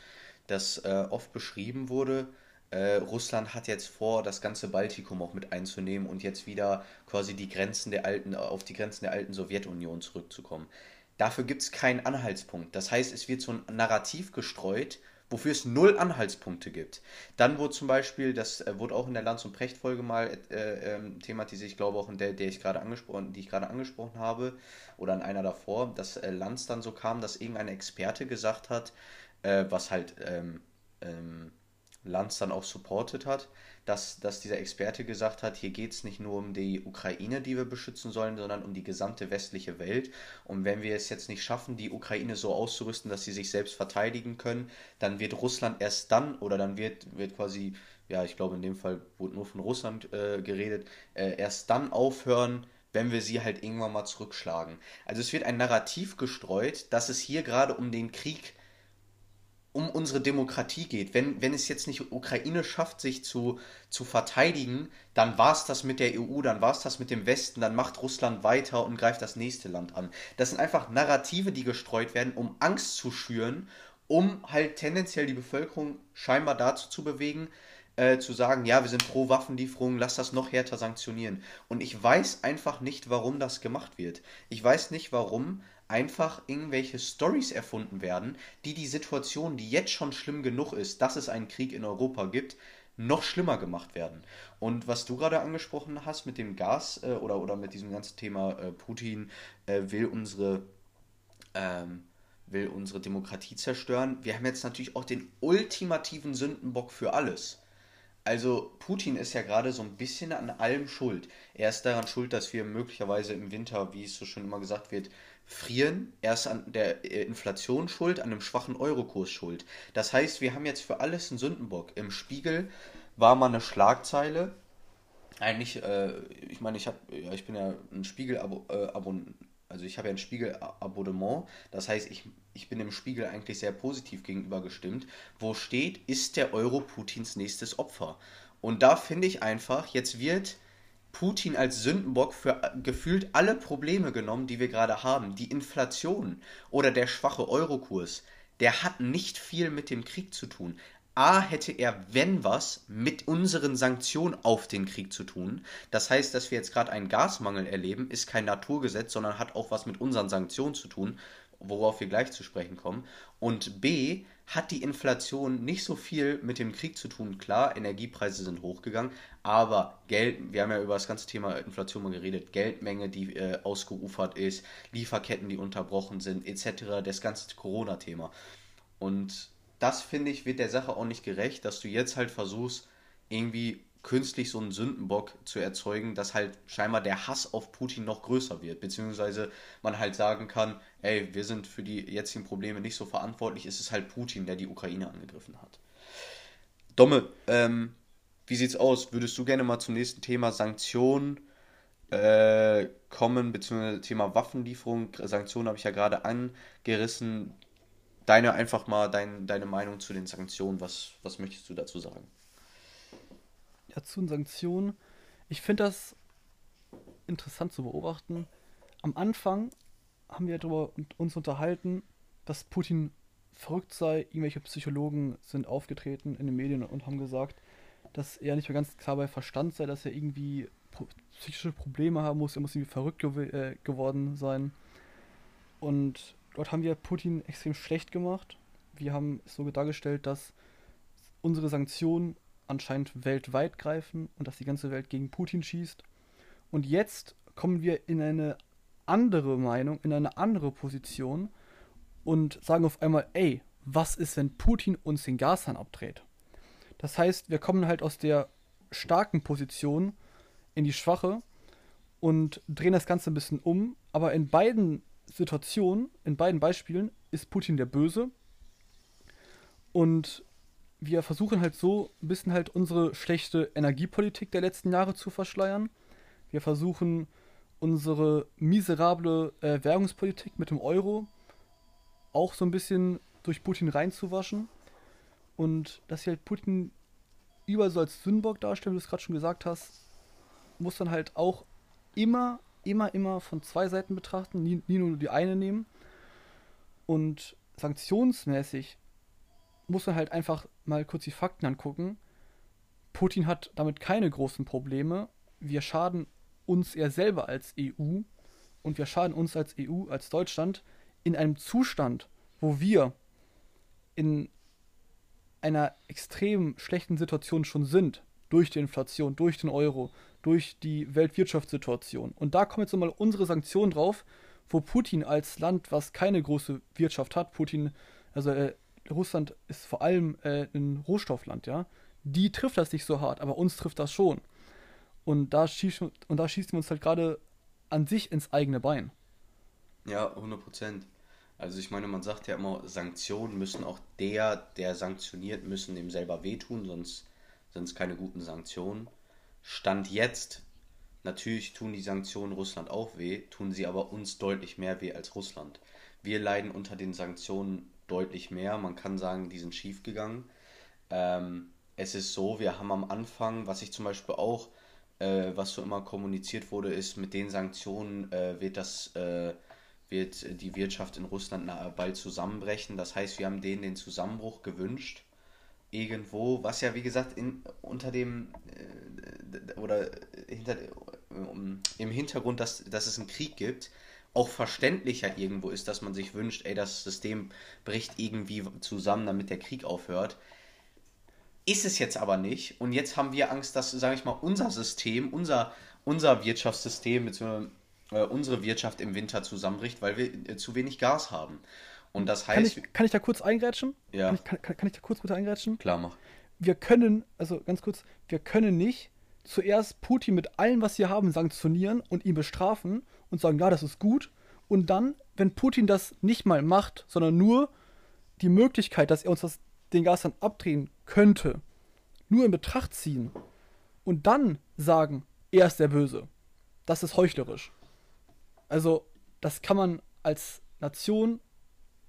dass äh, oft beschrieben wurde, äh, Russland hat jetzt vor, das ganze Baltikum auch mit einzunehmen und jetzt wieder quasi die Grenzen der alten, auf die Grenzen der alten Sowjetunion zurückzukommen. Dafür gibt es keinen Anhaltspunkt. Das heißt, es wird so ein Narrativ gestreut, wofür es null Anhaltspunkte gibt. Dann wurde zum Beispiel, das äh, wurde auch in der Lanz- und Precht-Folge mal äh, ähm, thematisiert, ich glaube auch in der, der ich gerade angesprochen, die ich gerade angesprochen habe, oder in einer davor, dass äh, Lanz dann so kam, dass irgendein Experte gesagt hat, äh, was halt ähm, ähm, Lanz dann auch supportet hat, dass, dass dieser Experte gesagt hat, hier geht es nicht nur um die Ukraine, die wir beschützen sollen, sondern um die gesamte westliche Welt. Und wenn wir es jetzt nicht schaffen, die Ukraine so auszurüsten, dass sie sich selbst verteidigen können, dann wird Russland erst dann, oder dann wird, wird quasi, ja, ich glaube in dem Fall wurde nur von Russland äh, geredet, äh, erst dann aufhören, wenn wir sie halt irgendwann mal zurückschlagen. Also es wird ein Narrativ gestreut, dass es hier gerade um den Krieg geht um unsere Demokratie geht. Wenn, wenn es jetzt nicht Ukraine schafft, sich zu, zu verteidigen, dann war es das mit der EU, dann war es das mit dem Westen, dann macht Russland weiter und greift das nächste Land an. Das sind einfach Narrative, die gestreut werden, um Angst zu schüren, um halt tendenziell die Bevölkerung scheinbar dazu zu bewegen, äh, zu sagen, ja, wir sind pro Waffenlieferung, lass das noch härter sanktionieren. Und ich weiß einfach nicht, warum das gemacht wird. Ich weiß nicht, warum einfach irgendwelche Stories erfunden werden, die die Situation, die jetzt schon schlimm genug ist, dass es einen Krieg in Europa gibt, noch schlimmer gemacht werden. Und was du gerade angesprochen hast mit dem Gas äh, oder, oder mit diesem ganzen Thema äh, Putin äh, will unsere ähm, will unsere Demokratie zerstören. Wir haben jetzt natürlich auch den ultimativen Sündenbock für alles. Also Putin ist ja gerade so ein bisschen an allem schuld. Er ist daran schuld, dass wir möglicherweise im Winter, wie es so schön immer gesagt wird, frieren. Er ist an der äh, Inflation schuld, an dem schwachen Eurokurs schuld. Das heißt, wir haben jetzt für alles einen Sündenbock. Im Spiegel war mal eine Schlagzeile. Eigentlich, äh, ich meine, ich habe, ja, ich bin ja ein Spiegel-Abo, äh, also ich habe ja ein Spiegel-Abonnement. Das heißt, ich, ich bin dem Spiegel eigentlich sehr positiv gegenüber gestimmt. Wo steht, ist der Euro Putins nächstes Opfer? Und da finde ich einfach, jetzt wird Putin als Sündenbock für äh, gefühlt alle Probleme genommen, die wir gerade haben. Die Inflation oder der schwache Eurokurs, der hat nicht viel mit dem Krieg zu tun. A hätte er, wenn was, mit unseren Sanktionen auf den Krieg zu tun. Das heißt, dass wir jetzt gerade einen Gasmangel erleben, ist kein Naturgesetz, sondern hat auch was mit unseren Sanktionen zu tun, worauf wir gleich zu sprechen kommen. Und B hat die Inflation nicht so viel mit dem Krieg zu tun. Klar, Energiepreise sind hochgegangen, aber Geld, wir haben ja über das ganze Thema Inflation mal geredet, Geldmenge, die äh, ausgeufert ist, Lieferketten, die unterbrochen sind, etc., das ganze Corona-Thema. Und das finde ich, wird der Sache auch nicht gerecht, dass du jetzt halt versuchst, irgendwie künstlich so einen Sündenbock zu erzeugen, dass halt scheinbar der Hass auf Putin noch größer wird, beziehungsweise man halt sagen kann, ey, wir sind für die jetzigen Probleme nicht so verantwortlich, es ist halt Putin, der die Ukraine angegriffen hat. Domme, ähm, wie sieht's aus? Würdest du gerne mal zum nächsten Thema Sanktionen äh, kommen, beziehungsweise Thema Waffenlieferung? Sanktionen habe ich ja gerade angerissen. Deine einfach mal dein, deine Meinung zu den Sanktionen, was, was möchtest du dazu sagen? Dazu und Sanktionen. Ich finde das interessant zu beobachten. Am Anfang haben wir darüber uns unterhalten, dass Putin verrückt sei. Irgendwelche Psychologen sind aufgetreten in den Medien und haben gesagt, dass er nicht mehr ganz klar bei Verstand sei, dass er irgendwie psychische Probleme haben muss, er muss irgendwie verrückt gew äh, geworden sein. Und dort haben wir Putin extrem schlecht gemacht. Wir haben es so dargestellt, dass unsere Sanktionen anscheinend weltweit greifen und dass die ganze Welt gegen Putin schießt. Und jetzt kommen wir in eine andere Meinung, in eine andere Position und sagen auf einmal, ey, was ist, wenn Putin uns den Gashahn abdreht? Das heißt, wir kommen halt aus der starken Position in die schwache und drehen das Ganze ein bisschen um, aber in beiden Situationen, in beiden Beispielen ist Putin der Böse und wir versuchen halt so ein bisschen halt unsere schlechte Energiepolitik der letzten Jahre zu verschleiern. Wir versuchen unsere miserable äh, Währungspolitik mit dem Euro auch so ein bisschen durch Putin reinzuwaschen. Und dass sie halt Putin überall so als Sündenbock darstellen, wie du es gerade schon gesagt hast, muss dann halt auch immer immer, immer von zwei Seiten betrachten, nie, nie nur die eine nehmen. Und sanktionsmäßig muss man halt einfach mal kurz die Fakten angucken. Putin hat damit keine großen Probleme. Wir schaden uns eher selber als EU und wir schaden uns als EU, als Deutschland in einem Zustand, wo wir in einer extrem schlechten Situation schon sind, durch die Inflation, durch den Euro, durch die Weltwirtschaftssituation. Und da kommen jetzt nochmal unsere Sanktionen drauf, wo Putin als Land, was keine große Wirtschaft hat, Putin, also äh, Russland ist vor allem äh, ein Rohstoffland, ja, die trifft das nicht so hart, aber uns trifft das schon. Und da, schieß, und da schießen wir uns halt gerade an sich ins eigene Bein. Ja, 100 Prozent. Also ich meine, man sagt ja immer, Sanktionen müssen auch der, der sanktioniert, müssen dem selber wehtun, sonst sind es keine guten Sanktionen. Stand jetzt, natürlich tun die Sanktionen Russland auch weh, tun sie aber uns deutlich mehr weh als Russland. Wir leiden unter den Sanktionen deutlich mehr. Man kann sagen, die sind schief gegangen. Ähm, es ist so, wir haben am Anfang, was ich zum Beispiel auch, äh, was so immer kommuniziert wurde, ist, mit den Sanktionen äh, wird das äh, wird die Wirtschaft in Russland bald zusammenbrechen. Das heißt, wir haben denen den Zusammenbruch gewünscht. Irgendwo, was ja wie gesagt in, unter dem äh, oder hinter, äh, im Hintergrund, dass, dass es einen Krieg gibt, auch verständlicher irgendwo ist, dass man sich wünscht, ey, das System bricht irgendwie zusammen, damit der Krieg aufhört. Ist es jetzt aber nicht. Und jetzt haben wir Angst, dass, sage ich mal, unser System, unser, unser Wirtschaftssystem, beziehungsweise äh, unsere Wirtschaft im Winter zusammenbricht, weil wir äh, zu wenig Gas haben. Und das heißt. Kann ich, kann ich da kurz eingrätschen? Ja. Kann ich, kann, kann ich da kurz bitte eingrätschen? Klar, mach. Wir können, also ganz kurz, wir können nicht zuerst Putin mit allem, was wir haben, sanktionieren und ihn bestrafen und sagen, ja, das ist gut. Und dann, wenn Putin das nicht mal macht, sondern nur die Möglichkeit, dass er uns das, den Gas dann abdrehen könnte, nur in Betracht ziehen und dann sagen, er ist der Böse. Das ist heuchlerisch. Also, das kann man als Nation,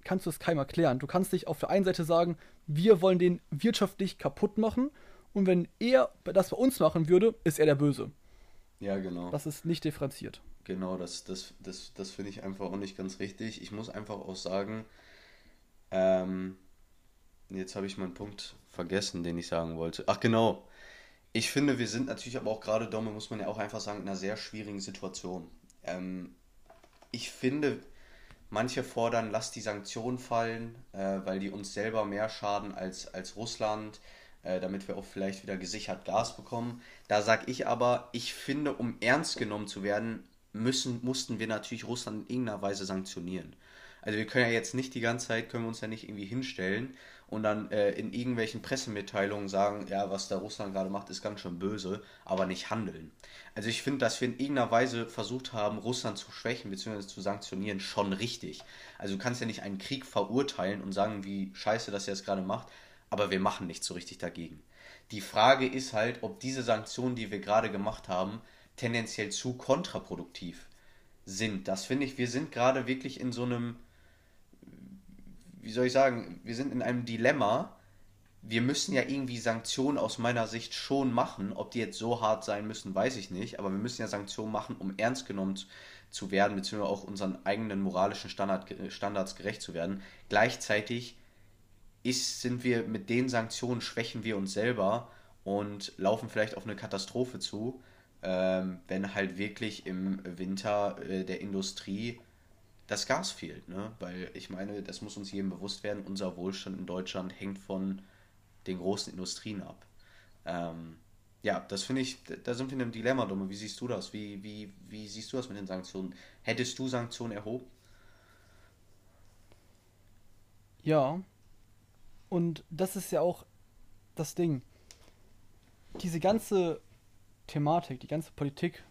kannst du es keinem erklären. Du kannst nicht auf der einen Seite sagen, wir wollen den wirtschaftlich kaputt machen und wenn er das bei uns machen würde, ist er der Böse. Ja, genau. Das ist nicht differenziert. Genau, das, das, das, das finde ich einfach auch nicht ganz richtig. Ich muss einfach auch sagen, ähm, jetzt habe ich meinen Punkt vergessen, den ich sagen wollte. Ach genau. Ich finde, wir sind natürlich aber auch gerade, Domme, muss man ja auch einfach sagen, in einer sehr schwierigen Situation. Ähm, ich finde, manche fordern, lass die Sanktionen fallen, äh, weil die uns selber mehr schaden als, als Russland, äh, damit wir auch vielleicht wieder gesichert Gas bekommen. Da sage ich aber, ich finde, um ernst genommen zu werden, müssen, mussten wir natürlich Russland in irgendeiner Weise sanktionieren. Also wir können ja jetzt nicht die ganze Zeit, können wir uns ja nicht irgendwie hinstellen und dann äh, in irgendwelchen Pressemitteilungen sagen, ja, was da Russland gerade macht, ist ganz schön böse, aber nicht handeln. Also ich finde, dass wir in irgendeiner Weise versucht haben, Russland zu schwächen bzw. zu sanktionieren, schon richtig. Also du kannst ja nicht einen Krieg verurteilen und sagen, wie scheiße das jetzt gerade macht, aber wir machen nichts so richtig dagegen. Die Frage ist halt, ob diese Sanktionen, die wir gerade gemacht haben, tendenziell zu kontraproduktiv sind. Das finde ich, wir sind gerade wirklich in so einem wie soll ich sagen, wir sind in einem Dilemma. Wir müssen ja irgendwie Sanktionen aus meiner Sicht schon machen. Ob die jetzt so hart sein müssen, weiß ich nicht. Aber wir müssen ja Sanktionen machen, um ernst genommen zu werden, beziehungsweise auch unseren eigenen moralischen Standard, Standards gerecht zu werden. Gleichzeitig ist, sind wir mit den Sanktionen, schwächen wir uns selber und laufen vielleicht auf eine Katastrophe zu, ähm, wenn halt wirklich im Winter äh, der Industrie das Gas fehlt, ne? Weil ich meine, das muss uns jedem bewusst werden, unser Wohlstand in Deutschland hängt von den großen Industrien ab. Ähm, ja, das finde ich, da sind wir in einem Dilemma, Dumme. Wie siehst du das? Wie, wie, wie siehst du das mit den Sanktionen? Hättest du Sanktionen erhoben? Ja. Und das ist ja auch das Ding. Diese ganze Thematik, die ganze Politik,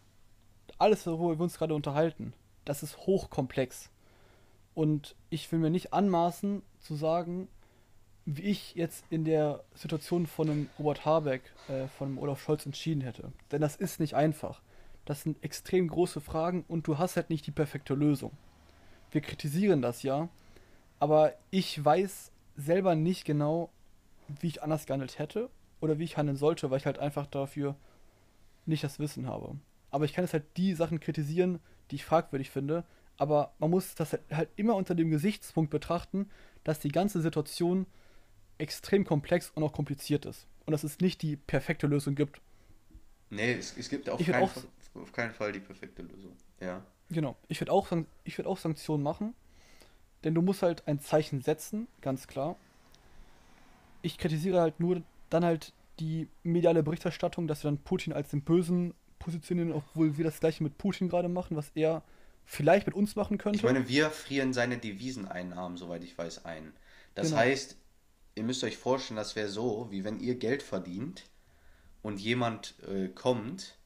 alles, worüber wir uns gerade unterhalten, das ist hochkomplex. Und ich will mir nicht anmaßen zu sagen, wie ich jetzt in der Situation von einem Robert Habeck, äh, von Olaf Scholz entschieden hätte. Denn das ist nicht einfach. Das sind extrem große Fragen und du hast halt nicht die perfekte Lösung. Wir kritisieren das ja, aber ich weiß selber nicht genau, wie ich anders gehandelt hätte oder wie ich handeln sollte, weil ich halt einfach dafür nicht das Wissen habe. Aber ich kann jetzt halt die Sachen kritisieren, die ich fragwürdig finde. Aber man muss das halt immer unter dem Gesichtspunkt betrachten, dass die ganze Situation extrem komplex und auch kompliziert ist. Und dass es nicht die perfekte Lösung gibt. Nee, es, es gibt auf keinen, Fall, auf keinen Fall die perfekte Lösung. Ja. Genau. Ich würde auch, würd auch Sanktionen machen. Denn du musst halt ein Zeichen setzen, ganz klar. Ich kritisiere halt nur dann halt die mediale Berichterstattung, dass wir dann Putin als den Bösen positionieren, obwohl wir das gleiche mit Putin gerade machen, was er vielleicht mit uns machen könnte. Ich meine, wir frieren seine Deviseneinnahmen, soweit ich weiß, ein. Das genau. heißt, ihr müsst euch vorstellen, das wäre so, wie wenn ihr Geld verdient und jemand äh, kommt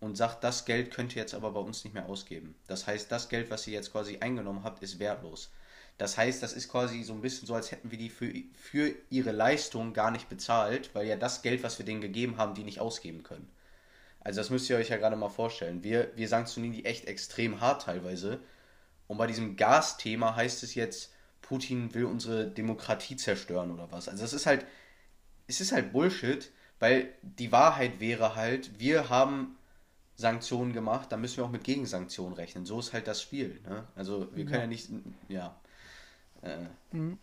und sagt, das Geld könnt ihr jetzt aber bei uns nicht mehr ausgeben. Das heißt, das Geld, was ihr jetzt quasi eingenommen habt, ist wertlos. Das heißt, das ist quasi so ein bisschen so, als hätten wir die für, für ihre Leistung gar nicht bezahlt, weil ja das Geld, was wir denen gegeben haben, die nicht ausgeben können. Also das müsst ihr euch ja gerade mal vorstellen. Wir, wir sanktionieren die echt extrem hart teilweise. Und bei diesem Gasthema heißt es jetzt, Putin will unsere Demokratie zerstören oder was. Also es ist halt, es ist halt Bullshit, weil die Wahrheit wäre halt, wir haben Sanktionen gemacht, dann müssen wir auch mit Gegensanktionen rechnen. So ist halt das Spiel. Ne? Also wir können ja, ja nicht, ja. Äh. Mhm.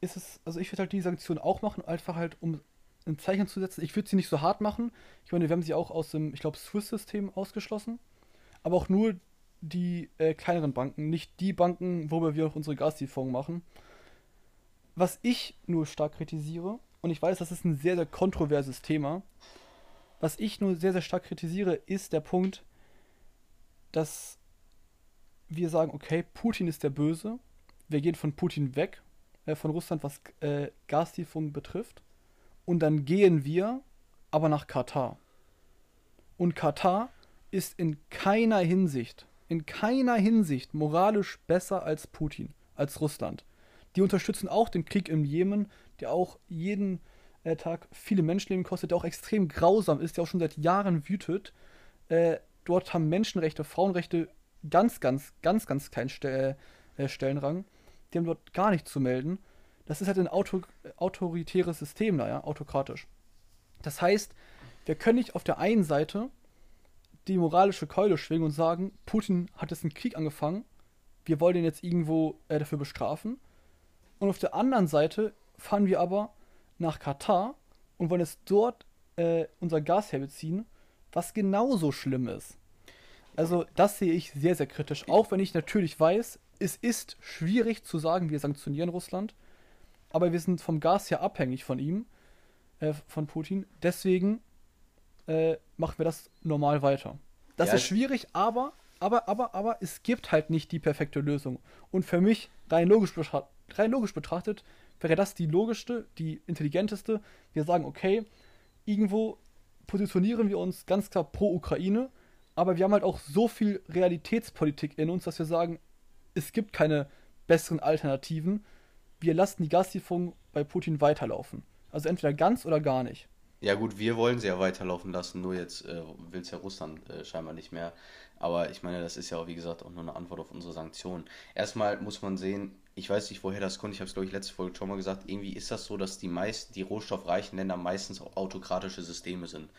Ist es, also ich würde halt die Sanktionen auch machen, einfach halt, um ein Zeichen zu setzen. Ich würde sie nicht so hart machen. Ich meine, wir haben sie auch aus dem, ich glaube, Swiss-System ausgeschlossen. Aber auch nur die äh, kleineren Banken, nicht die Banken, worüber wir auch unsere Gaslieferungen machen. Was ich nur stark kritisiere, und ich weiß, das ist ein sehr, sehr kontroverses Thema, was ich nur sehr, sehr stark kritisiere, ist der Punkt, dass wir sagen, okay, Putin ist der Böse, wir gehen von Putin weg, äh, von Russland, was äh, Gaslieferungen betrifft, und dann gehen wir aber nach Katar. Und Katar ist in keiner Hinsicht, in keiner Hinsicht moralisch besser als Putin, als Russland. Die unterstützen auch den Krieg im Jemen, der auch jeden äh, Tag viele Menschenleben kostet, der auch extrem grausam ist, der auch schon seit Jahren wütet. Äh, dort haben Menschenrechte, Frauenrechte ganz, ganz, ganz, ganz kleinen Ste äh, Stellenrang. Die haben dort gar nichts zu melden. Das ist halt ein Auto autoritäres System, naja, autokratisch. Das heißt, wir können nicht auf der einen Seite die moralische Keule schwingen und sagen, Putin hat jetzt einen Krieg angefangen, wir wollen ihn jetzt irgendwo äh, dafür bestrafen. Und auf der anderen Seite fahren wir aber nach Katar und wollen jetzt dort äh, unser Gas herbeziehen, was genauso schlimm ist. Also das sehe ich sehr, sehr kritisch. Auch wenn ich natürlich weiß, es ist schwierig zu sagen, wir sanktionieren Russland, aber wir sind vom Gas ja abhängig von ihm, äh, von Putin. Deswegen äh, machen wir das normal weiter. Das ja, ist schwierig, aber, aber, aber, aber es gibt halt nicht die perfekte Lösung. Und für mich, rein logisch, rein logisch betrachtet, wäre das die logischste, die intelligenteste. Wir sagen, okay, irgendwo positionieren wir uns ganz klar pro Ukraine, aber wir haben halt auch so viel Realitätspolitik in uns, dass wir sagen, es gibt keine besseren Alternativen. Wir lassen die Gaslieferung bei Putin weiterlaufen. Also entweder ganz oder gar nicht. Ja gut, wir wollen sie ja weiterlaufen lassen, nur jetzt äh, will es ja Russland äh, scheinbar nicht mehr. Aber ich meine, das ist ja, wie gesagt, auch nur eine Antwort auf unsere Sanktionen. Erstmal muss man sehen, ich weiß nicht, woher das kommt, ich habe es, glaube ich, letzte Folge schon mal gesagt, irgendwie ist das so, dass die meisten, die rohstoffreichen Länder meistens auch autokratische Systeme sind.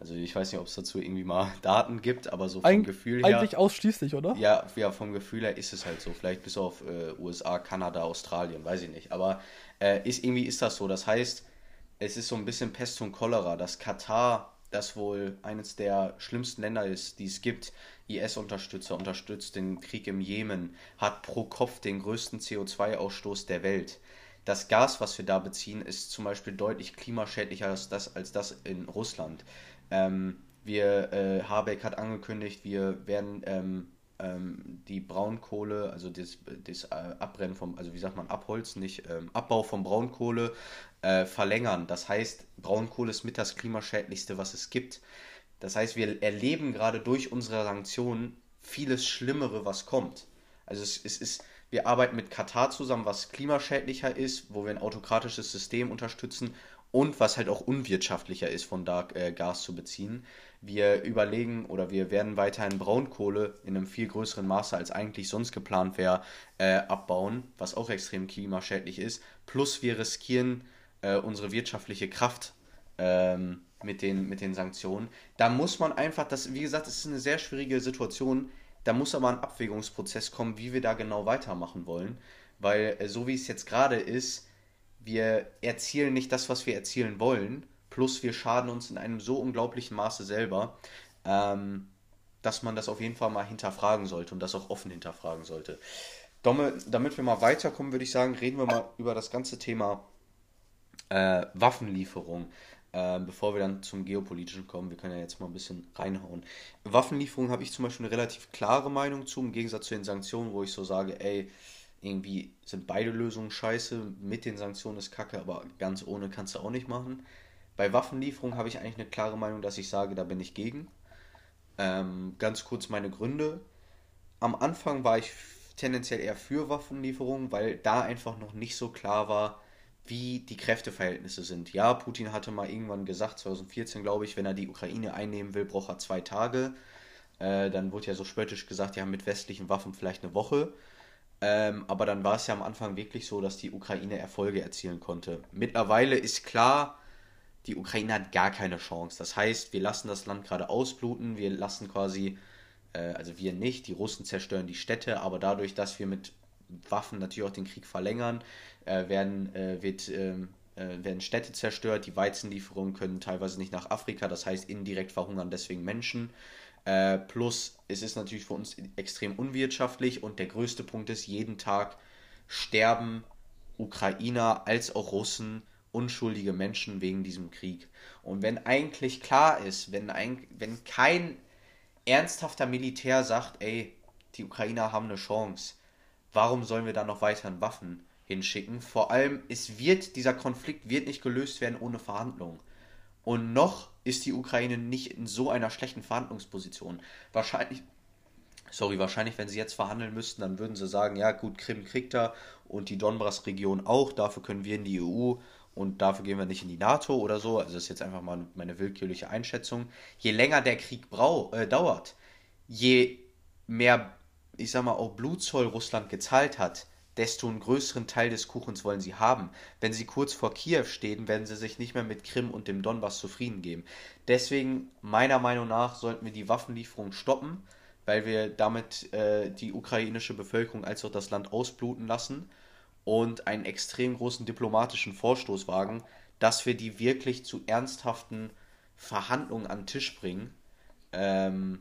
Also ich weiß nicht, ob es dazu irgendwie mal *laughs* Daten gibt, aber so vom Eig Gefühl her. Eigentlich ausschließlich, oder? Ja, ja, vom Gefühl her ist es halt so. Vielleicht bis auf äh, USA, Kanada, Australien, weiß ich nicht. Aber äh, ist, irgendwie ist das so. Das heißt, es ist so ein bisschen Pest und Cholera, dass Katar, das wohl eines der schlimmsten Länder ist, die es gibt, IS-Unterstützer, unterstützt den Krieg im Jemen, hat pro Kopf den größten CO2-Ausstoß der Welt. Das Gas, was wir da beziehen, ist zum Beispiel deutlich klimaschädlicher als das, als das in Russland. Ähm, wir, äh, Habeck hat angekündigt, wir werden ähm, ähm, die Braunkohle, also das, das äh, Abbrennen vom, also wie sagt man, Abholzen, nicht ähm, Abbau von Braunkohle äh, verlängern. Das heißt, Braunkohle ist mit das klimaschädlichste, was es gibt. Das heißt, wir erleben gerade durch unsere Sanktionen vieles Schlimmere, was kommt. Also es, es ist, wir arbeiten mit Katar zusammen, was klimaschädlicher ist, wo wir ein autokratisches System unterstützen und was halt auch unwirtschaftlicher ist, von da äh, Gas zu beziehen. Wir überlegen oder wir werden weiterhin Braunkohle in einem viel größeren Maße als eigentlich sonst geplant wäre äh, abbauen, was auch extrem klimaschädlich ist. Plus wir riskieren äh, unsere wirtschaftliche Kraft ähm, mit, den, mit den Sanktionen. Da muss man einfach, das, wie gesagt, das ist eine sehr schwierige Situation. da muss aber ein Abwägungsprozess kommen, wie wir da genau weitermachen wollen. Weil äh, so wie es jetzt gerade ist, wir erzielen nicht das, was wir erzielen wollen, plus wir schaden uns in einem so unglaublichen Maße selber, ähm, dass man das auf jeden Fall mal hinterfragen sollte und das auch offen hinterfragen sollte. Damit wir mal weiterkommen, würde ich sagen, reden wir mal über das ganze Thema äh, Waffenlieferung. Äh, bevor wir dann zum Geopolitischen kommen, wir können ja jetzt mal ein bisschen reinhauen. Waffenlieferung habe ich zum Beispiel eine relativ klare Meinung zu, im Gegensatz zu den Sanktionen, wo ich so sage, ey, irgendwie sind beide Lösungen scheiße, mit den Sanktionen ist kacke, aber ganz ohne kannst du auch nicht machen. Bei Waffenlieferung habe ich eigentlich eine klare Meinung, dass ich sage, da bin ich gegen. Ähm, ganz kurz meine Gründe. Am Anfang war ich tendenziell eher für Waffenlieferungen, weil da einfach noch nicht so klar war, wie die Kräfteverhältnisse sind. Ja, Putin hatte mal irgendwann gesagt, 2014 glaube ich, wenn er die Ukraine einnehmen will, braucht er zwei Tage. Äh, dann wurde ja so spöttisch gesagt, ja, mit westlichen Waffen vielleicht eine Woche. Ähm, aber dann war es ja am Anfang wirklich so, dass die Ukraine Erfolge erzielen konnte. Mittlerweile ist klar, die Ukraine hat gar keine Chance. Das heißt, wir lassen das Land gerade ausbluten, wir lassen quasi, äh, also wir nicht, die Russen zerstören die Städte, aber dadurch, dass wir mit Waffen natürlich auch den Krieg verlängern, äh, werden, äh, wird, ähm, äh, werden Städte zerstört, die Weizenlieferungen können teilweise nicht nach Afrika, das heißt indirekt verhungern deswegen Menschen. Äh, plus es ist natürlich für uns extrem unwirtschaftlich und der größte Punkt ist, jeden Tag sterben Ukrainer als auch Russen unschuldige Menschen wegen diesem Krieg. Und wenn eigentlich klar ist, wenn, ein, wenn kein ernsthafter Militär sagt, ey, die Ukrainer haben eine Chance, warum sollen wir dann noch weiterhin Waffen hinschicken? Vor allem, es wird, dieser Konflikt wird nicht gelöst werden ohne Verhandlungen. Und noch ist die Ukraine nicht in so einer schlechten Verhandlungsposition. Wahrscheinlich, sorry, wahrscheinlich, wenn sie jetzt verhandeln müssten, dann würden sie sagen, ja gut, Krim kriegt er und die Donbass-Region auch, dafür können wir in die EU und dafür gehen wir nicht in die NATO oder so. Also das ist jetzt einfach mal meine willkürliche Einschätzung. Je länger der Krieg brau äh, dauert, je mehr, ich sag mal, auch Blutzoll Russland gezahlt hat, desto einen größeren Teil des Kuchens wollen sie haben. Wenn sie kurz vor Kiew stehen, werden sie sich nicht mehr mit Krim und dem Donbass zufrieden geben. Deswegen, meiner Meinung nach, sollten wir die Waffenlieferung stoppen, weil wir damit äh, die ukrainische Bevölkerung als auch das Land ausbluten lassen und einen extrem großen diplomatischen Vorstoß wagen, dass wir die wirklich zu ernsthaften Verhandlungen an den Tisch bringen. Ähm,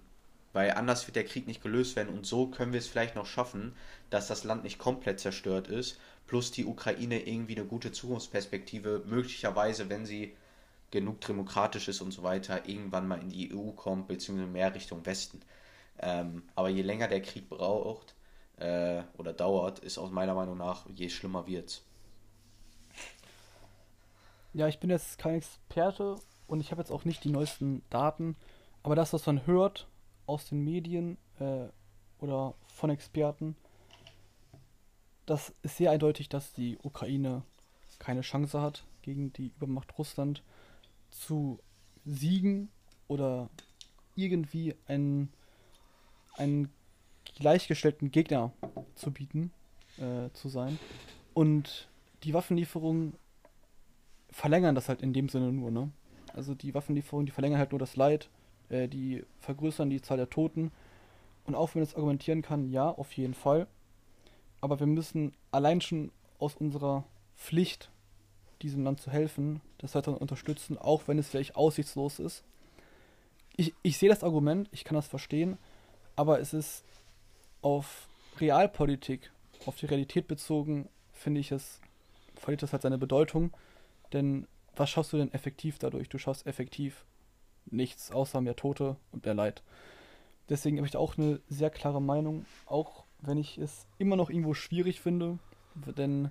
weil anders wird der Krieg nicht gelöst werden und so können wir es vielleicht noch schaffen, dass das Land nicht komplett zerstört ist, plus die Ukraine irgendwie eine gute Zukunftsperspektive, möglicherweise, wenn sie genug demokratisch ist und so weiter, irgendwann mal in die EU kommt, beziehungsweise mehr Richtung Westen. Ähm, aber je länger der Krieg braucht äh, oder dauert, ist aus meiner Meinung nach, je schlimmer wird's. Ja, ich bin jetzt kein Experte und ich habe jetzt auch nicht die neuesten Daten, aber das, was man hört, aus den Medien äh, oder von Experten, das ist sehr eindeutig, dass die Ukraine keine Chance hat, gegen die Übermacht Russland zu siegen oder irgendwie einen, einen gleichgestellten Gegner zu bieten, äh, zu sein. Und die Waffenlieferungen verlängern das halt in dem Sinne nur, ne? Also die Waffenlieferungen, die verlängern halt nur das Leid äh, die vergrößern die Zahl der Toten. Und auch wenn jetzt argumentieren kann, ja, auf jeden Fall. Aber wir müssen allein schon aus unserer Pflicht, diesem Land zu helfen, das weiter unterstützen, auch wenn es vielleicht aussichtslos ist. Ich, ich sehe das Argument, ich kann das verstehen, aber es ist auf Realpolitik, auf die Realität bezogen, finde ich es, verliert das halt seine Bedeutung. Denn was schaffst du denn effektiv dadurch? Du schaffst effektiv nichts außer mehr Tote und mehr Leid. Deswegen habe ich da auch eine sehr klare Meinung, auch wenn ich es immer noch irgendwo schwierig finde, denn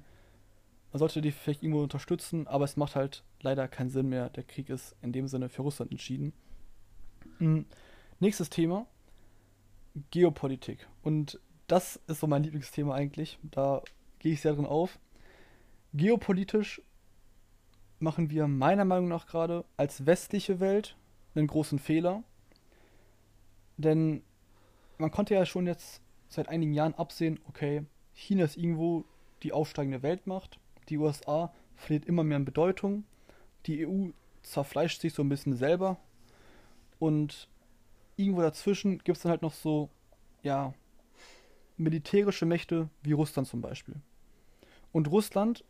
man sollte die vielleicht irgendwo unterstützen, aber es macht halt leider keinen Sinn mehr. Der Krieg ist in dem Sinne für Russland entschieden. Mhm. Nächstes Thema: Geopolitik. Und das ist so mein Lieblingsthema eigentlich. Da gehe ich sehr drin auf. Geopolitisch machen wir meiner Meinung nach gerade als westliche Welt einen großen Fehler. Denn man konnte ja schon jetzt seit einigen Jahren absehen, okay, China ist irgendwo die aufsteigende Weltmacht, die USA verliert immer mehr an Bedeutung, die EU zerfleischt sich so ein bisschen selber und irgendwo dazwischen gibt es dann halt noch so, ja, militärische Mächte wie Russland zum Beispiel. Und Russland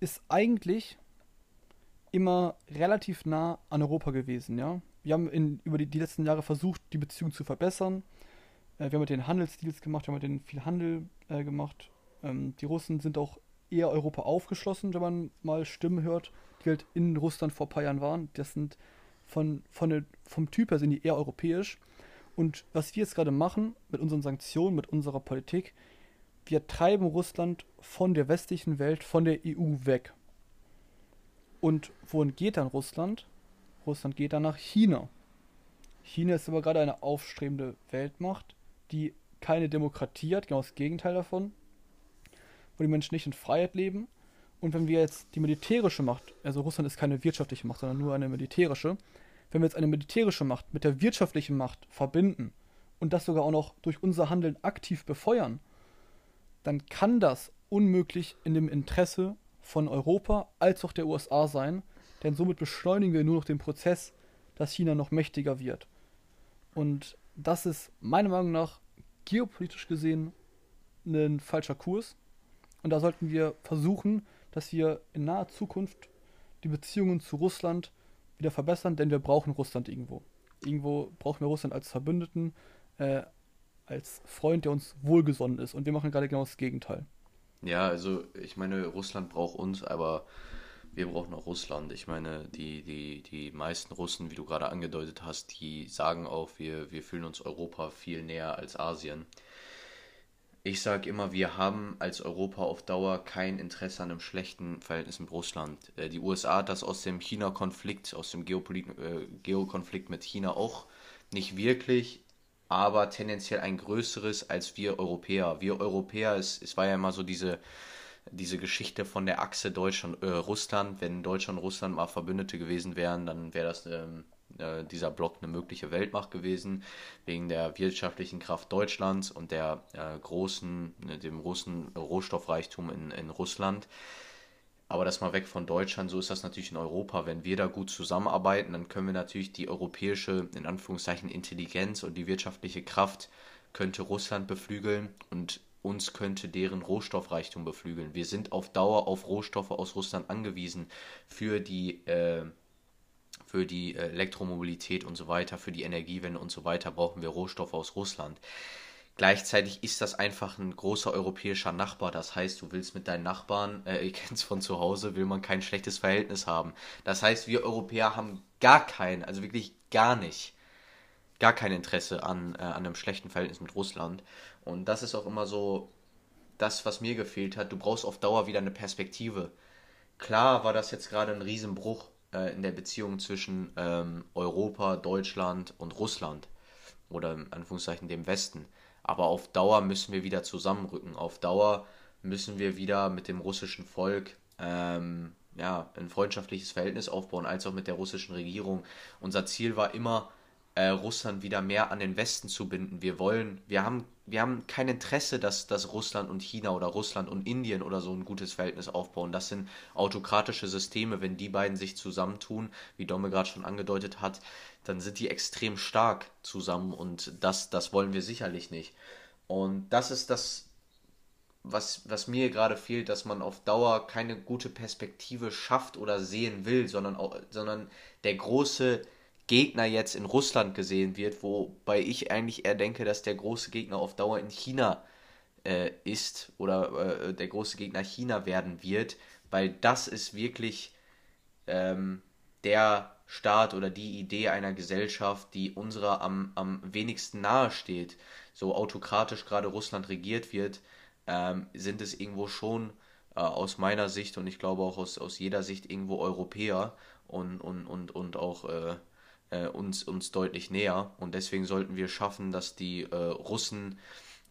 ist eigentlich immer relativ nah an Europa gewesen, ja. Wir haben in, über die, die letzten Jahre versucht, die Beziehung zu verbessern. Äh, wir haben mit den Handelsdeals gemacht, wir haben mit denen viel Handel äh, gemacht. Ähm, die Russen sind auch eher Europa aufgeschlossen, wenn man mal Stimmen hört, die halt in Russland vor ein paar Jahren waren. Das sind von, von der, vom Typ her sind die eher europäisch. Und was wir jetzt gerade machen mit unseren Sanktionen, mit unserer Politik, wir treiben Russland von der westlichen Welt, von der EU weg. Und wohin geht dann Russland? Russland geht dann nach China. China ist aber gerade eine aufstrebende Weltmacht, die keine Demokratie hat, genau das Gegenteil davon, wo die Menschen nicht in Freiheit leben. Und wenn wir jetzt die militärische Macht, also Russland ist keine wirtschaftliche Macht, sondern nur eine militärische, wenn wir jetzt eine militärische Macht mit der wirtschaftlichen Macht verbinden und das sogar auch noch durch unser Handeln aktiv befeuern, dann kann das unmöglich in dem Interesse von Europa als auch der USA sein, denn somit beschleunigen wir nur noch den Prozess, dass China noch mächtiger wird. Und das ist meiner Meinung nach geopolitisch gesehen ein falscher Kurs. Und da sollten wir versuchen, dass wir in naher Zukunft die Beziehungen zu Russland wieder verbessern, denn wir brauchen Russland irgendwo. Irgendwo brauchen wir Russland als Verbündeten, äh, als Freund, der uns wohlgesonnen ist. Und wir machen gerade genau das Gegenteil. Ja, also ich meine, Russland braucht uns, aber wir brauchen auch Russland. Ich meine, die, die, die meisten Russen, wie du gerade angedeutet hast, die sagen auch, wir, wir fühlen uns Europa viel näher als Asien. Ich sage immer, wir haben als Europa auf Dauer kein Interesse an einem schlechten Verhältnis mit Russland. Äh, die USA hat das aus dem China-Konflikt, aus dem Geopolit äh, Geokonflikt mit China auch nicht wirklich, aber tendenziell ein größeres als wir Europäer. Wir Europäer, es, es war ja immer so diese, diese Geschichte von der Achse Deutschland-Russland. Äh, Wenn Deutschland und Russland mal Verbündete gewesen wären, dann wäre das ähm, äh, dieser Block eine mögliche Weltmacht gewesen, wegen der wirtschaftlichen Kraft Deutschlands und der äh, großen, ne, dem großen Rohstoffreichtum in, in Russland. Aber das mal weg von Deutschland, so ist das natürlich in Europa. Wenn wir da gut zusammenarbeiten, dann können wir natürlich die europäische, in Anführungszeichen, Intelligenz und die wirtschaftliche Kraft könnte Russland beflügeln und uns könnte deren Rohstoffreichtum beflügeln. Wir sind auf Dauer auf Rohstoffe aus Russland angewiesen für die äh, für die äh, Elektromobilität und so weiter, für die Energiewende und so weiter brauchen wir Rohstoffe aus Russland. Gleichzeitig ist das einfach ein großer europäischer Nachbar. Das heißt, du willst mit deinen Nachbarn, äh, ihr *laughs* kennt es von zu Hause, will man kein schlechtes Verhältnis haben. Das heißt, wir Europäer haben gar kein, also wirklich gar nicht, gar kein Interesse an, äh, an einem schlechten Verhältnis mit Russland. Und das ist auch immer so das, was mir gefehlt hat. Du brauchst auf Dauer wieder eine Perspektive. Klar war das jetzt gerade ein Riesenbruch äh, in der Beziehung zwischen ähm, Europa, Deutschland und Russland oder in Anführungszeichen dem Westen. Aber auf Dauer müssen wir wieder zusammenrücken. Auf Dauer müssen wir wieder mit dem russischen Volk ähm, ja, ein freundschaftliches Verhältnis aufbauen, als auch mit der russischen Regierung. Unser Ziel war immer, äh, Russland wieder mehr an den Westen zu binden. Wir wollen, wir haben, wir haben kein Interesse, dass, dass Russland und China oder Russland und Indien oder so ein gutes Verhältnis aufbauen. Das sind autokratische Systeme. Wenn die beiden sich zusammentun, wie Domme gerade schon angedeutet hat, dann sind die extrem stark zusammen und das, das wollen wir sicherlich nicht. Und das ist das, was, was mir gerade fehlt, dass man auf Dauer keine gute Perspektive schafft oder sehen will, sondern, auch, sondern der große Gegner jetzt in Russland gesehen wird, wobei ich eigentlich eher denke, dass der große Gegner auf Dauer in China äh, ist oder äh, der große Gegner China werden wird, weil das ist wirklich ähm, der Staat oder die Idee einer Gesellschaft, die unserer am, am wenigsten nahe steht. So autokratisch gerade Russland regiert wird, ähm, sind es irgendwo schon äh, aus meiner Sicht und ich glaube auch aus, aus jeder Sicht irgendwo Europäer und, und, und, und auch äh, äh, uns, uns deutlich näher. Und deswegen sollten wir schaffen, dass die äh, Russen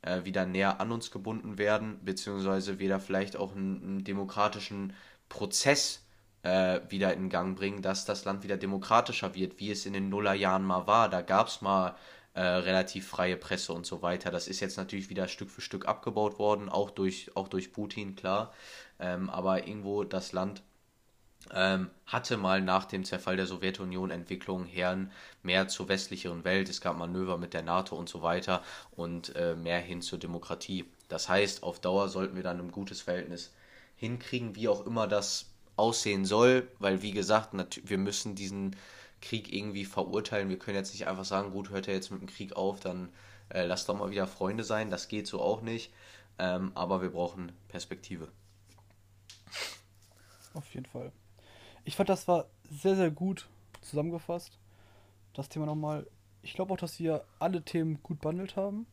äh, wieder näher an uns gebunden werden, beziehungsweise wieder vielleicht auch einen, einen demokratischen Prozess äh, wieder in Gang bringen, dass das Land wieder demokratischer wird, wie es in den Nullerjahren mal war. Da gab es mal äh, relativ freie Presse und so weiter. Das ist jetzt natürlich wieder Stück für Stück abgebaut worden, auch durch, auch durch Putin, klar. Ähm, aber irgendwo das Land ähm, hatte mal nach dem Zerfall der Sowjetunion Entwicklungen her mehr zur westlicheren Welt. Es gab Manöver mit der NATO und so weiter und äh, mehr hin zur Demokratie. Das heißt, auf Dauer sollten wir dann ein gutes Verhältnis hinkriegen, wie auch immer das aussehen soll, weil wie gesagt, wir müssen diesen Krieg irgendwie verurteilen. Wir können jetzt nicht einfach sagen, gut, hört er jetzt mit dem Krieg auf, dann äh, lass doch mal wieder Freunde sein. Das geht so auch nicht. Ähm, aber wir brauchen Perspektive. Auf jeden Fall. Ich fand, das war sehr, sehr gut zusammengefasst. Das Thema nochmal. Ich glaube auch, dass wir alle Themen gut behandelt haben.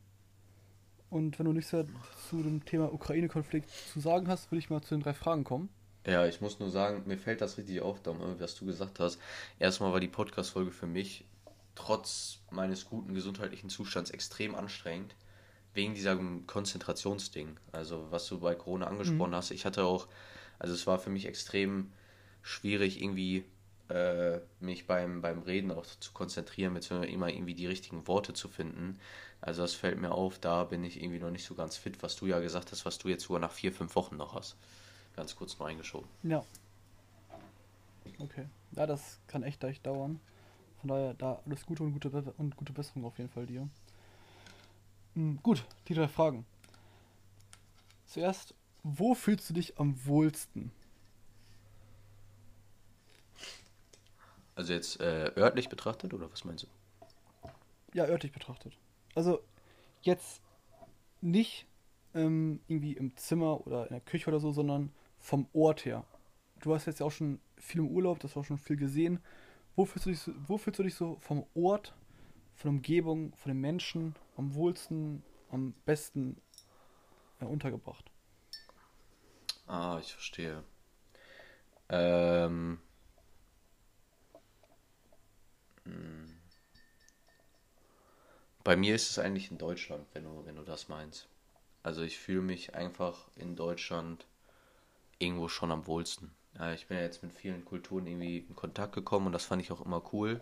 Und wenn du nichts zu dem Thema Ukraine-Konflikt zu sagen hast, würde ich mal zu den drei Fragen kommen. Ja, ich muss nur sagen, mir fällt das richtig auf, Dom, was du gesagt hast. Erstmal war die Podcast-Folge für mich trotz meines guten gesundheitlichen Zustands extrem anstrengend. Wegen dieser Konzentrationsding. Also, was du bei Corona angesprochen mhm. hast. Ich hatte auch, also es war für mich extrem schwierig, irgendwie äh, mich beim, beim Reden auch zu konzentrieren, beziehungsweise immer irgendwie die richtigen Worte zu finden. Also das fällt mir auf, da bin ich irgendwie noch nicht so ganz fit, was du ja gesagt hast, was du jetzt sogar nach vier, fünf Wochen noch hast. Ganz kurz nur eingeschoben. Ja. Okay. Ja, das kann echt leicht dauern. Von daher, da alles Gute und gute, Be und gute Besserung auf jeden Fall dir. Hm, gut, die drei Fragen. Zuerst, wo fühlst du dich am wohlsten? Also jetzt äh, örtlich betrachtet oder was meinst du? Ja, örtlich betrachtet. Also jetzt nicht ähm, irgendwie im Zimmer oder in der Küche oder so, sondern vom Ort her. Du hast jetzt ja auch schon viel im Urlaub, das war schon viel gesehen. Wo fühlst du dich so, wo fühlst du dich so vom Ort, von der Umgebung, von den Menschen am wohlsten, am besten äh, untergebracht? Ah, ich verstehe. Ähm. Hm. Bei mir ist es eigentlich in Deutschland, wenn du, wenn du das meinst. Also ich fühle mich einfach in Deutschland irgendwo schon am wohlsten. Ja, ich bin ja jetzt mit vielen Kulturen irgendwie in Kontakt gekommen und das fand ich auch immer cool.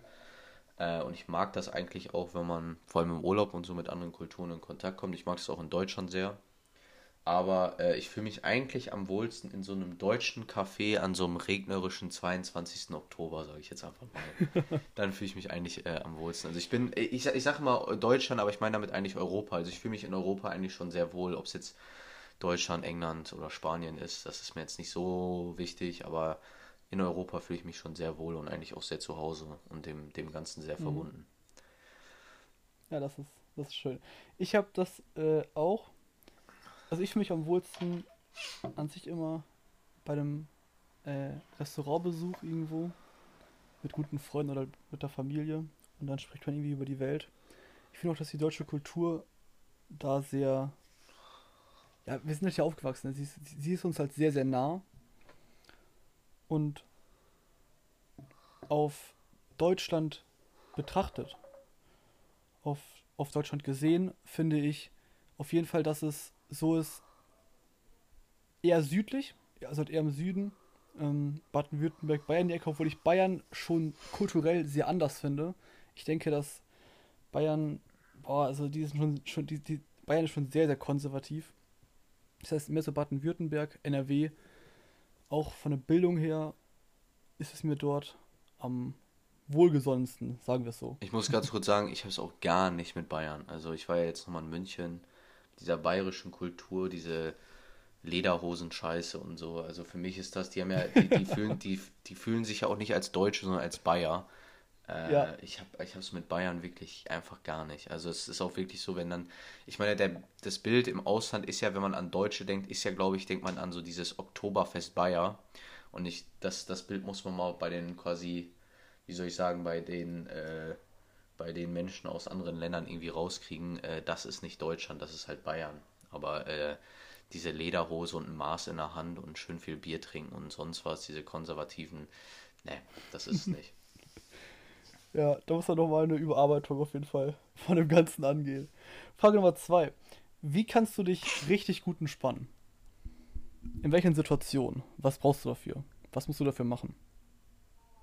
Äh, und ich mag das eigentlich auch, wenn man vor allem im Urlaub und so mit anderen Kulturen in Kontakt kommt. Ich mag das auch in Deutschland sehr. Aber äh, ich fühle mich eigentlich am wohlsten in so einem deutschen Café an so einem regnerischen 22. Oktober, sage ich jetzt einfach mal. *laughs* Dann fühle ich mich eigentlich äh, am wohlsten. Also ich bin, ich, ich sage immer Deutschland, aber ich meine damit eigentlich Europa. Also ich fühle mich in Europa eigentlich schon sehr wohl, ob es jetzt Deutschland, England oder Spanien ist. Das ist mir jetzt nicht so wichtig, aber in Europa fühle ich mich schon sehr wohl und eigentlich auch sehr zu Hause und dem, dem Ganzen sehr mhm. verbunden. Ja, das ist, das ist schön. Ich habe das äh, auch. Also ich fühle mich am wohlsten an sich immer bei einem äh, Restaurantbesuch irgendwo mit guten Freunden oder mit der Familie und dann spricht man irgendwie über die Welt. Ich finde auch, dass die deutsche Kultur da sehr ja, wir sind ja aufgewachsen. Ne? Sie ist, sie ist uns halt sehr, sehr nah. Und auf Deutschland betrachtet, auf, auf Deutschland gesehen, finde ich auf jeden Fall, dass es so ist, eher südlich, also halt eher im Süden, ähm, Baden-Württemberg, Bayern die Ecke, obwohl ich Bayern schon kulturell sehr anders finde. Ich denke, dass Bayern, boah, also die sind schon, schon die, die Bayern ist schon sehr, sehr konservativ. Das heißt, mehr so Baden-Württemberg, NRW, auch von der Bildung her ist es mir dort am wohlgesonnensten, sagen wir es so. Ich muss ganz kurz sagen, ich habe es auch gar nicht mit Bayern. Also ich war ja jetzt nochmal in München, dieser bayerischen Kultur, diese Lederhosen-Scheiße und so. Also für mich ist das, die haben ja, die, die *laughs* fühlen, die, die fühlen sich ja auch nicht als Deutsche, sondern als Bayer. Äh, ja. Ich habe es mit Bayern wirklich einfach gar nicht. Also es ist auch wirklich so, wenn dann, ich meine, der, das Bild im Ausland ist ja, wenn man an Deutsche denkt, ist ja, glaube ich, denkt man an so dieses Oktoberfest Bayer. Und ich, das, das Bild muss man mal bei den quasi, wie soll ich sagen, bei den, äh, bei den Menschen aus anderen Ländern irgendwie rauskriegen. Äh, das ist nicht Deutschland, das ist halt Bayern. Aber äh, diese Lederhose und ein Maß in der Hand und schön viel Bier trinken und sonst was, diese konservativen, ne, das ist es *laughs* nicht. Ja, da muss man nochmal eine Überarbeitung auf jeden Fall von dem Ganzen angehen. Frage Nummer zwei. Wie kannst du dich richtig gut entspannen? In welchen Situationen? Was brauchst du dafür? Was musst du dafür machen?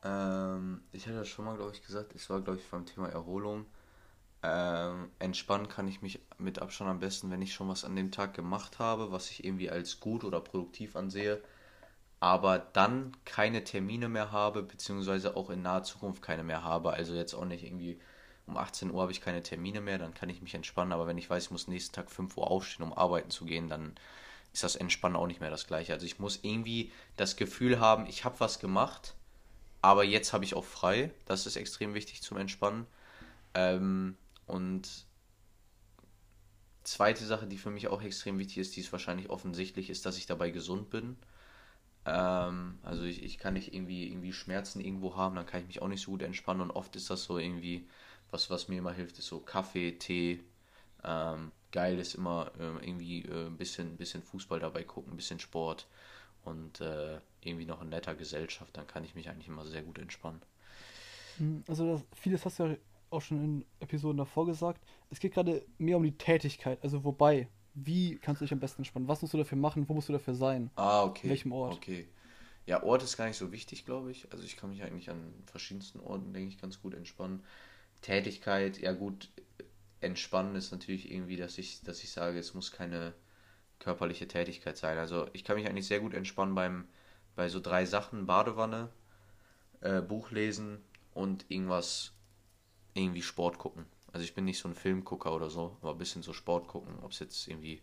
Ähm, ich hatte das schon mal, glaube ich, gesagt. Es war, glaube ich, beim Thema Erholung. Ähm, entspannen kann ich mich mit Abstand am besten, wenn ich schon was an dem Tag gemacht habe, was ich irgendwie als gut oder produktiv ansehe. Aber dann keine Termine mehr habe, beziehungsweise auch in naher Zukunft keine mehr habe. Also jetzt auch nicht irgendwie um 18 Uhr habe ich keine Termine mehr, dann kann ich mich entspannen. Aber wenn ich weiß, ich muss nächsten Tag 5 Uhr aufstehen, um arbeiten zu gehen, dann ist das Entspannen auch nicht mehr das gleiche. Also ich muss irgendwie das Gefühl haben, ich habe was gemacht, aber jetzt habe ich auch frei. Das ist extrem wichtig zum Entspannen. Ähm, und zweite Sache, die für mich auch extrem wichtig ist, die ist wahrscheinlich offensichtlich, ist, dass ich dabei gesund bin. Ähm, also ich, ich kann nicht irgendwie, irgendwie Schmerzen irgendwo haben, dann kann ich mich auch nicht so gut entspannen. Und oft ist das so irgendwie, was, was mir immer hilft, ist so Kaffee, Tee. Ähm, geil ist immer äh, irgendwie äh, ein bisschen, bisschen Fußball dabei gucken, ein bisschen Sport und äh, irgendwie noch in netter Gesellschaft, dann kann ich mich eigentlich immer sehr gut entspannen. Hm, also das, vieles hast du ja auch schon in Episoden davor gesagt. Es geht gerade mehr um die Tätigkeit, also wobei, wie kannst du dich am besten entspannen? Was musst du dafür machen? Wo musst du dafür sein? Ah, okay. In welchem Ort? Okay. Ja, Ort ist gar nicht so wichtig, glaube ich. Also ich kann mich eigentlich an verschiedensten Orten, denke ich, ganz gut entspannen. Tätigkeit, ja gut, entspannen ist natürlich irgendwie, dass ich, dass ich sage, es muss keine körperliche Tätigkeit sein. Also ich kann mich eigentlich sehr gut entspannen beim, bei so drei Sachen, Badewanne, äh, Buch lesen und irgendwas, irgendwie Sport gucken. Also ich bin nicht so ein Filmgucker oder so, aber ein bisschen so Sport gucken, ob es jetzt irgendwie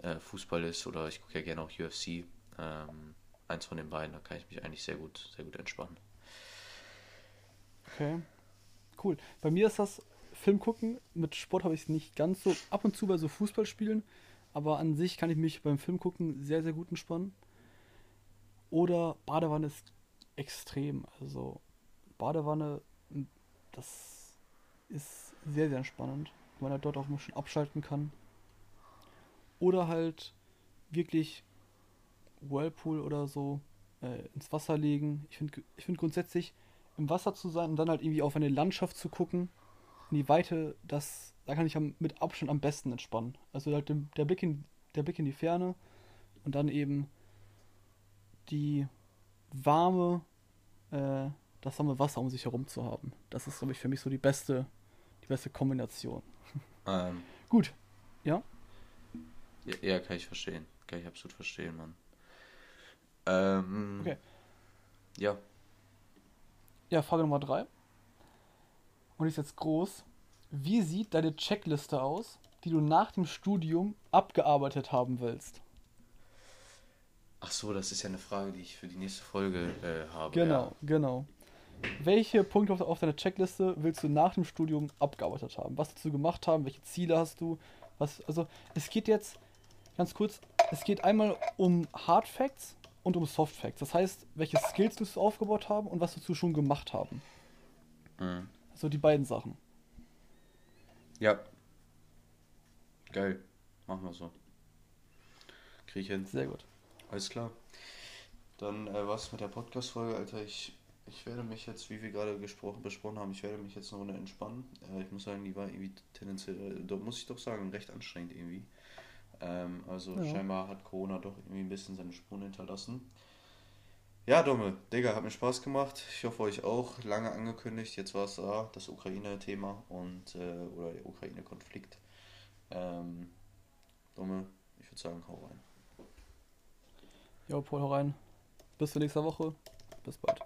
äh, Fußball ist oder ich gucke ja gerne auch UFC. Ähm, eins von den beiden, da kann ich mich eigentlich sehr gut, sehr gut entspannen. Okay. Cool. Bei mir ist das Film gucken. Mit Sport habe ich es nicht ganz so. Ab und zu bei so Fußballspielen. Aber an sich kann ich mich beim Film gucken sehr, sehr gut entspannen. Oder Badewanne ist extrem. Also Badewanne, das ist sehr, sehr entspannend. Weil man halt dort auch mal schon abschalten kann. Oder halt wirklich Whirlpool oder so äh, ins Wasser legen. Ich finde ich find grundsätzlich im Wasser zu sein und dann halt irgendwie auf eine Landschaft zu gucken in die Weite, das, da kann ich mit Abstand am besten entspannen. Also halt dem, der, Blick in, der Blick in die Ferne und dann eben die warme, äh, das warme Wasser um sich herum zu haben. Das ist, glaube ich, für mich so die beste, beste Kombination. Ähm, Gut, ja? ja? Ja, kann ich verstehen. Kann ich absolut verstehen, Mann. Ähm, Okay. Ja. Ja, Frage Nummer drei. Und ist jetzt groß. Wie sieht deine Checkliste aus, die du nach dem Studium abgearbeitet haben willst? Ach so, das ist ja eine Frage, die ich für die nächste Folge äh, habe. Genau, genau. Welche Punkte auf, deiner Checkliste willst du nach dem Studium abgearbeitet haben? Was du gemacht haben? Welche Ziele hast du? Was, also, es geht jetzt, ganz kurz, es geht einmal um Hard Facts und um Soft Facts. Das heißt, welche Skills du aufgebaut haben und was du schon gemacht haben. Mhm. So die beiden Sachen. Ja. Geil. Machen wir so. Krieg ich hin. Sehr gut. Alles klar. Dann äh, was mit der Podcast-Folge, Alter. Ich, ich werde mich jetzt, wie wir gerade gesprochen, besprochen haben, ich werde mich jetzt eine Runde entspannen. Äh, ich muss sagen, die war irgendwie tendenziell, äh, muss ich doch sagen, recht anstrengend irgendwie. Ähm, also Ja. scheinbar hat Corona doch irgendwie ein bisschen seine Spuren hinterlassen. Ja, Dumme, Digga, hat mir Spaß gemacht. Ich hoffe euch auch. Lange angekündigt. Jetzt war es da, das Ukraine-Thema und äh, oder der Ukraine-Konflikt. Ähm, Dumme, ich würde sagen, hau rein. Jo, Paul, hau rein. Bis zur nächsten Woche. Bis bald.